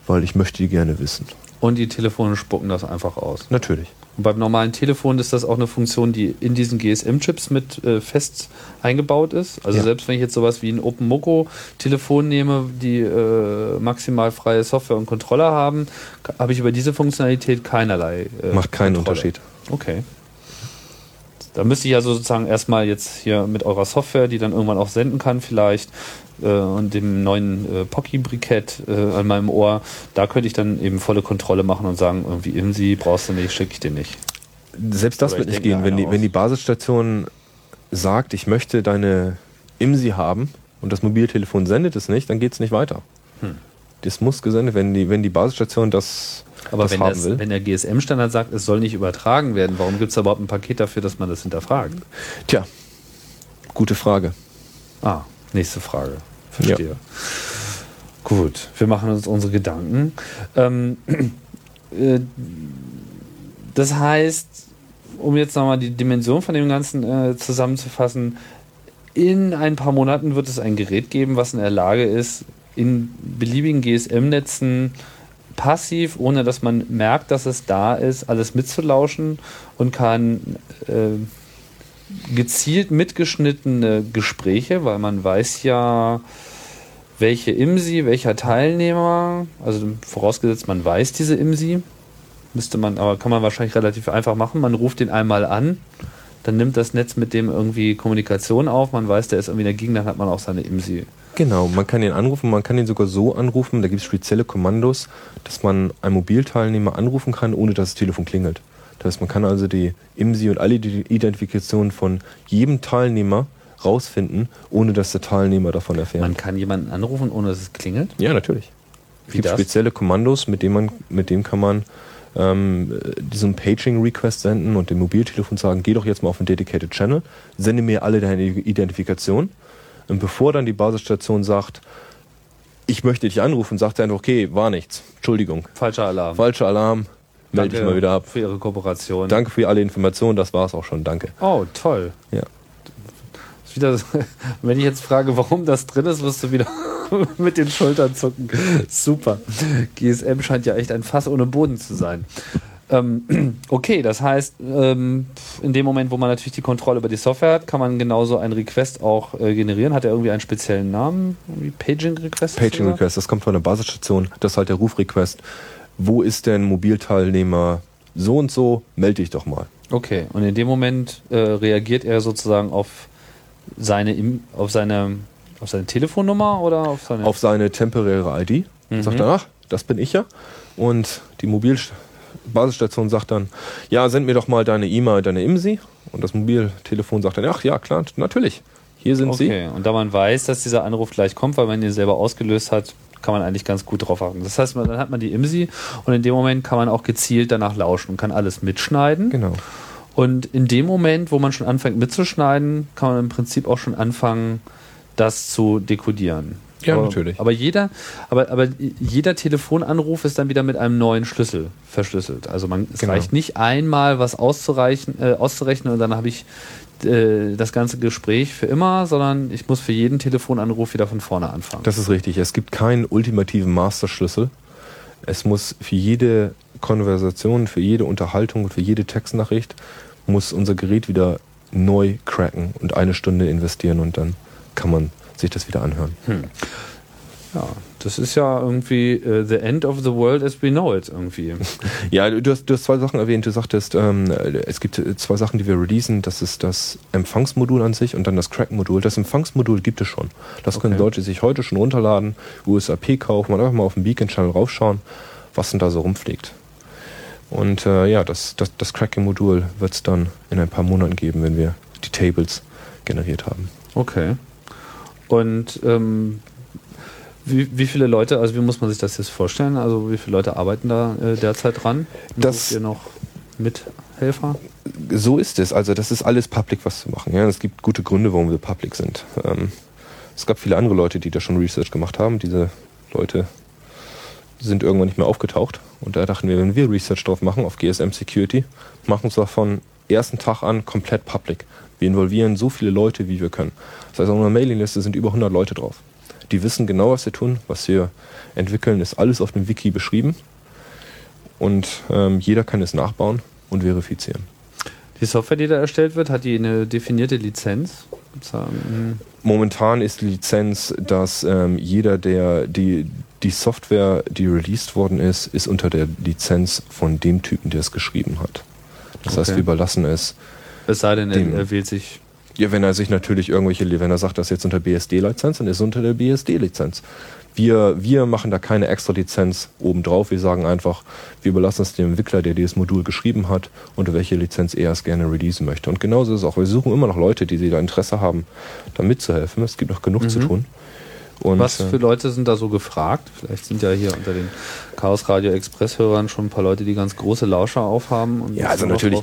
weil ich möchte die gerne wissen. Und die Telefone spucken das einfach aus. Natürlich. Und beim normalen Telefon ist das auch eine Funktion, die in diesen GSM-Chips mit äh, fest eingebaut ist. Also Ja. selbst wenn ich jetzt sowas wie ein OpenMoko-Telefon nehme, die äh, maximal freie Software und Controller haben, habe ich über diese Funktionalität keinerlei. Äh, Macht keinen Kontrolle. Unterschied. Okay. Da müsste ich also sozusagen erstmal jetzt hier mit eurer Software, die dann irgendwann auch senden kann vielleicht, äh, und dem neuen äh, Pocky-Brikett äh, an meinem Ohr, da könnte ich dann eben volle Kontrolle machen und sagen, irgendwie IMSI brauchst du nicht, schicke ich dir nicht. Selbst das Oder wird ich nicht gehen. Wenn die, wenn die Basisstation sagt, ich möchte deine IMSI haben und das Mobiltelefon sendet es nicht, dann geht es nicht weiter. Hm. Das muss gesendet werden. Die, wenn die Basisstation das, Aber das wenn, das, will. wenn der GSM-Standard sagt, es soll nicht übertragen werden, warum gibt es überhaupt ein Paket dafür, dass man das hinterfragt? Tja, Gute Frage. Ah, nächste Frage. Verstehe. Gut, wir machen uns unsere Gedanken. Ähm, äh, das heißt, um jetzt nochmal die Dimension von dem Ganzen äh, zusammenzufassen, in ein paar Monaten wird es ein Gerät geben, was in der Lage ist, in beliebigen GSM-Netzen passiv, ohne dass man merkt, dass es da ist, alles mitzulauschen und kann äh, gezielt mitgeschnittene Gespräche, weil man weiß ja, welche IMSI, welcher Teilnehmer, also vorausgesetzt man weiß diese IMSI, müsste man, aber kann man wahrscheinlich relativ einfach machen. Man ruft den einmal an, dann nimmt das Netz mit dem irgendwie Kommunikation auf, man weiß, der ist irgendwie dagegen, dann hat man auch seine IMSI. Genau, man kann ihn anrufen, man kann ihn sogar so anrufen, da gibt es spezielle Kommandos, dass man einen Mobilteilnehmer anrufen kann, ohne dass das Telefon klingelt. Das heißt, man kann also die IMSI und alle die Identifikationen von jedem Teilnehmer rausfinden, ohne dass der Teilnehmer davon erfährt. Man kann jemanden anrufen, ohne dass es klingelt? ja, natürlich. Es gibt das? spezielle Kommandos, mit denen man, mit dem kann man ähm, diesen Paging-Request senden und dem Mobiltelefon sagen, geh doch jetzt mal auf den Dedicated Channel, sende mir alle deine Identifikation. Und bevor dann die Basisstation sagt, ich möchte dich anrufen, sagt er einfach, okay, war nichts. Entschuldigung. Falscher Alarm. Falscher Alarm, melde dich mal wieder ab. Für Ihre Kooperation. Danke für alle Informationen, das war's auch schon, danke. Oh, toll. Ja. Wieder, wenn ich jetzt frage, warum das drin ist, wirst du wieder mit den Schultern zucken. Super. GSM scheint ja echt ein Fass ohne Boden zu sein. Ähm, okay, das heißt, ähm, in dem Moment, wo man natürlich die Kontrolle über die Software hat, kann man genauso einen Request auch äh, generieren. Hat er irgendwie einen speziellen Namen? Irgendwie Paging Request? Paging Request, das kommt von der Basisstation, das ist halt der Rufrequest. Wo ist denn Mobilteilnehmer so und so, melde dich doch mal. Okay, und in dem Moment äh, reagiert er sozusagen auf seine, auf seine, auf seine Telefonnummer oder auf seine. Auf seine temporäre ID, Mhm. sagt er, ach, das bin ich ja. Und die Mobilbasisstation sagt dann, ja, send mir doch mal deine E-Mail, deine IMSI. Und das Mobiltelefon sagt dann, ach ja, klar, natürlich, hier sind sie. Okay, und da man weiß, dass dieser Anruf gleich kommt, weil man ihn selber ausgelöst hat, kann man eigentlich ganz gut drauf achten. Das heißt, man- dann hat man die IMSI und in dem Moment kann man auch gezielt danach lauschen und kann alles mitschneiden. Genau. Und in dem Moment, wo man schon anfängt mitzuschneiden, kann man im Prinzip auch schon anfangen, das zu dekodieren. Ja, aber, natürlich. Aber jeder, aber, aber jeder Telefonanruf ist dann wieder mit einem neuen Schlüssel verschlüsselt. Also man, es Genau. reicht nicht einmal was auszureichen, äh, auszurechnen und dann habe ich äh, das ganze Gespräch für immer, sondern ich muss für jeden Telefonanruf wieder von vorne anfangen. Das ist richtig. Es gibt keinen ultimativen Masterschlüssel. Es muss für jede Konversation, für jede Unterhaltung und für jede Textnachricht muss unser Gerät wieder neu cracken und eine Stunde investieren und dann kann man sich das wieder anhören. ja, das ist ja irgendwie äh, the end of the world as we know it irgendwie. Ja, du hast, du hast zwei Sachen erwähnt. Du sagtest, ähm, es gibt äh, zwei Sachen, die wir releasen. Das ist das Empfangsmodul an sich und dann das Crack-Modul. Das Empfangsmodul gibt es schon. Das können Okay. Leute sich heute schon runterladen, USAP kaufen und einfach mal auf den Beacon-Channel raufschauen, was denn da so rumfliegt. Und äh, ja, das, das, das Cracking-Modul wird es dann in ein paar Monaten geben, wenn wir die Tables generiert haben. Okay. Und ähm, wie, wie viele Leute, also wie muss man sich das jetzt vorstellen? Also wie viele Leute arbeiten da äh, derzeit dran? Das- Sucht ihr noch Mithelfer? so ist es. Also das ist alles public, was zu machen. Ja, es gibt gute Gründe, warum wir public sind. Ähm, es gab viele andere Leute, die da schon Research gemacht haben. Diese Leute sind irgendwann nicht mehr aufgetaucht. Und da dachten wir, wenn wir Research drauf machen auf GSM Security, machen wir es von ersten Tag an komplett public. Wir involvieren so viele Leute, wie wir können. Das heißt, auf unserer Mailingliste sind über 100 Leute drauf. Die wissen genau, was wir tun, was wir entwickeln, ist alles auf dem Wiki beschrieben. Und ähm, jeder kann es nachbauen und verifizieren. Die Software, die da erstellt wird, hat die eine definierte Lizenz? Da, Momentan ist die Lizenz, dass ähm, jeder, der die, die Software, die released worden ist, ist unter der Lizenz von dem Typen, der es geschrieben hat. Das heißt, Okay. wir überlassen es. Es sei denn, er, er wählt sich. Ja, wenn er sich natürlich irgendwelche, wenn er sagt, das ist jetzt unter BSD-Lizenz, dann ist es unter der BSD-Lizenz. Wir, wir machen da keine extra Lizenz obendrauf. Wir sagen einfach, wir überlassen es dem Entwickler, der dieses Modul geschrieben hat, unter welche Lizenz er es gerne releasen möchte. Und genauso ist es auch. Wir suchen immer noch Leute, die da Interesse haben, da mitzuhelfen. Es gibt noch genug zu tun. Und, Was äh, für Leute sind da so gefragt? Vielleicht sind ja hier unter den Chaos Radio Express Hörern schon ein paar Leute, die ganz große Lauscher aufhaben und Ja, also natürlich.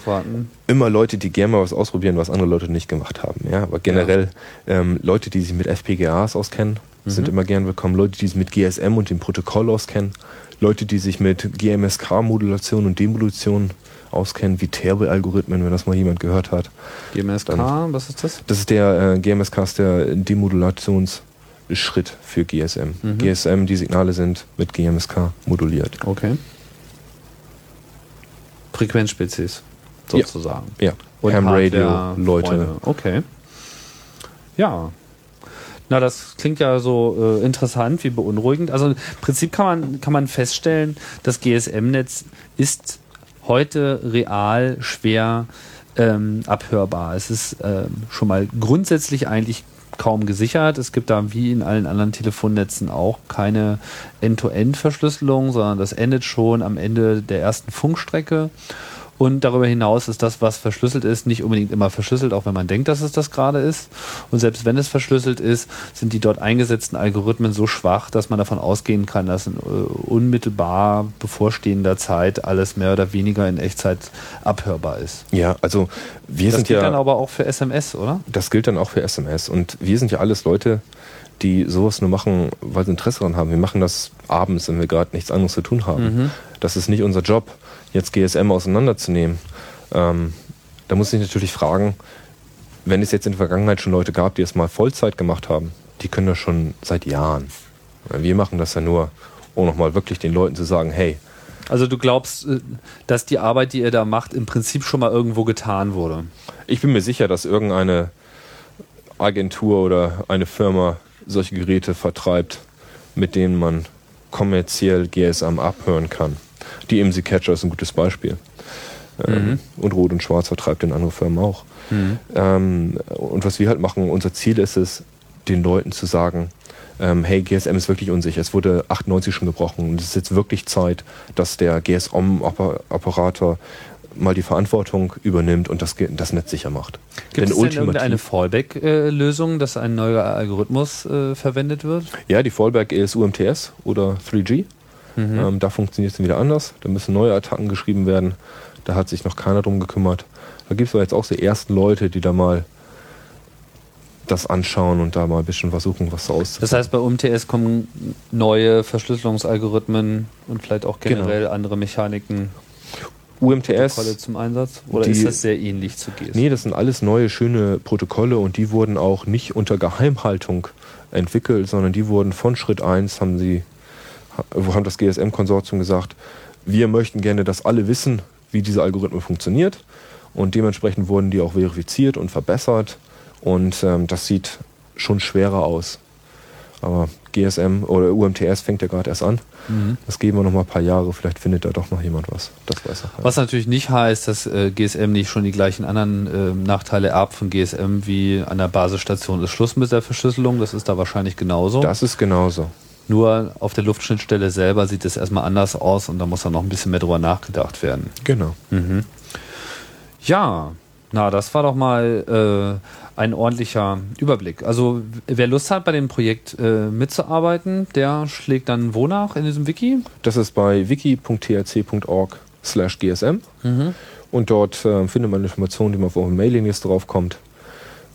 immer Leute, die gerne mal was ausprobieren, was andere Leute nicht gemacht haben. Ja, aber generell ähm, Leute, die sich mit FPGAs auskennen, sind immer gern willkommen. Leute, die sich mit GSM und dem Protokoll auskennen. Leute, die sich mit GMSK-Modulation und Demodulation auskennen, wie Table-Algorithmen, wenn das mal jemand gehört hat. GMSK, Dann- was ist das? Das ist der äh, GMSK ist der Demodulationsschritt für GSM. GSM, die Signale sind mit GMSK moduliert. Okay. Frequenzspezies, sozusagen. Ja, Und Ham Radio, Leute. Freunde. Okay. Ja. Na, das klingt ja so äh, interessant wie beunruhigend. Also im Prinzip kann man, kann man feststellen, das GSM-Netz ist heute real schwer ähm, abhörbar. Es ist ähm, schon mal grundsätzlich eigentlich kaum gesichert. Es gibt da wie in allen anderen Telefonnetzen auch keine End-to-End-Verschlüsselung, sondern das endet schon am Ende der ersten Funkstrecke. Und darüber hinaus ist das, was verschlüsselt ist, nicht unbedingt immer verschlüsselt, auch wenn man denkt, dass es das gerade ist. Und selbst wenn es verschlüsselt ist, sind die dort eingesetzten Algorithmen so schwach, dass man davon ausgehen kann, dass in äh, unmittelbar bevorstehender Zeit alles mehr oder weniger in Echtzeit abhörbar ist. Ja, also wir Das sind gilt ja. dann aber auch für SMS, oder? Das gilt dann auch für SMS. Und wir sind ja alles Leute, die sowas nur machen, weil sie Interesse daran haben. Wir machen das abends, wenn wir gerade nichts anderes zu tun haben. Das ist nicht unser Job, jetzt GSM auseinanderzunehmen. Ähm, da muss ich natürlich fragen, wenn es jetzt in der Vergangenheit schon Leute gab, die es mal Vollzeit gemacht haben, die können das schon seit Jahren. Wir machen das ja nur, um nochmal wirklich den Leuten zu sagen, hey, Also du glaubst, äh, dass die Arbeit, die ihr da macht, im Prinzip schon mal irgendwo getan wurde. Ich bin mir sicher, dass irgendeine Agentur oder eine Firma solche Geräte vertreibt, mit denen man kommerziell GSM abhören kann. Die IMSI Catcher ist ein gutes Beispiel. Ähm, und Rot und Schwarz vertreibt den andere Firmen auch. Ähm, und was wir halt machen, unser Ziel ist es, den Leuten zu sagen, ähm, hey, GSM ist wirklich unsicher. Es wurde 98 schon gebrochen und es ist jetzt wirklich Zeit, dass der GSM-Operator mal die Verantwortung übernimmt und das, das Netz sicher macht. Gibt es denn irgendeine Fallback-Lösung, dass ein neuer Algorithmus äh, verwendet wird? Ja, die Fallback ist UMTS oder 3G. Ähm, da funktioniert es wieder anders. Da müssen neue Attacken geschrieben werden. Da hat sich noch keiner drum gekümmert. Da gibt es aber jetzt auch die ersten Leute, die da mal das anschauen und da mal ein bisschen versuchen, was so auszufinden. Das heißt, bei UMTS kommen neue Verschlüsselungsalgorithmen und vielleicht auch Genau. generell andere Mechaniken UMTS, zum Einsatz? Oder die- ist das sehr ähnlich zu GSM? nee, das sind alles neue, schöne Protokolle und die wurden auch nicht unter Geheimhaltung entwickelt, sondern die wurden von Schritt 1, haben sie, ha- haben das GSM-Konsortium gesagt, wir möchten gerne, dass alle wissen, wie dieser Algorithmus funktioniert und dementsprechend wurden die auch verifiziert und verbessert und ähm, das sieht schon schwerer aus. Aber GSM oder UMTS fängt ja gerade erst an. Das geben wir noch mal ein paar Jahre, vielleicht findet da doch noch jemand was. Das weiß keiner. Was natürlich nicht heißt, dass äh, GSM nicht schon die gleichen anderen äh, Nachteile erbt von GSM wie an der Basisstation ist Schluss mit der Verschlüsselung. Das ist da wahrscheinlich genauso. Das ist genauso. Nur auf der Luftschnittstelle selber sieht es erstmal anders aus und da muss dann noch ein bisschen mehr drüber nachgedacht werden. Genau. Ja, na, das war doch mal äh, ein ordentlicher Überblick. Also, wer Lust hat, bei dem Projekt äh, mitzuarbeiten, der schlägt dann wo nach in diesem Wiki? Das ist bei wiki.trc.org slash gsm. Und dort äh, findet man Informationen, die man auf eure Mailingliste draufkommt.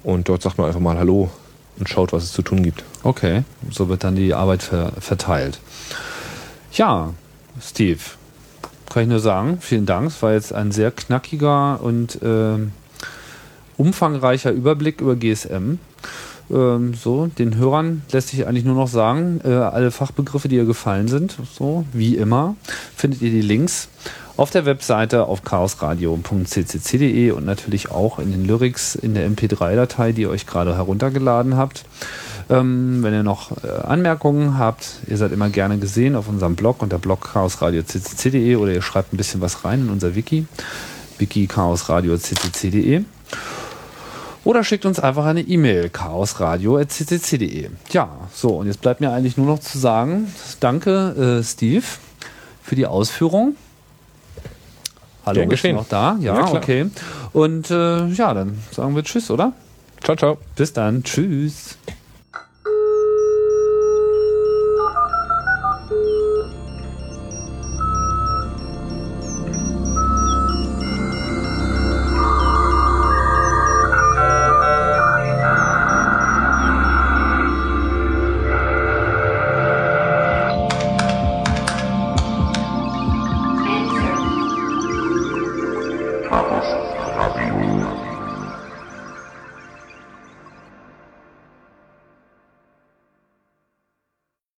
Und dort sagt man einfach mal Hallo und schaut, was es zu tun gibt. Okay, so wird dann die Arbeit ver verteilt. Ja, Steve, kann ich nur sagen, vielen Dank. Es war jetzt ein sehr knackiger und ähm, umfangreicher Überblick über GSM. Ähm, so, den Hörern lässt sich eigentlich nur noch sagen, äh, alle Fachbegriffe, die hier gefallen sind, so wie immer, findet ihr die Links auf der Webseite auf chaosradio.ccc.de und natürlich auch in den Lyrics in der MP3-Datei, die ihr euch gerade heruntergeladen habt. Ähm, wenn ihr noch äh, Anmerkungen habt, ihr seid immer gerne gesehen auf unserem Blog unter blog chaosradio.ccc.de oder ihr schreibt ein bisschen was rein in unser Wiki, wiki chaosradio.ccc.de oder schickt uns einfach eine E-Mail chaosradio.ccc.de. Ja, so und jetzt bleibt mir eigentlich nur noch zu sagen, danke äh, Steve für die Ausführung. Hallo, Gern geschehen. noch da? Ja, Ja, okay. Und äh, ja, dann sagen wir Tschüss, oder? Ciao, ciao. Bis dann. Tschüss.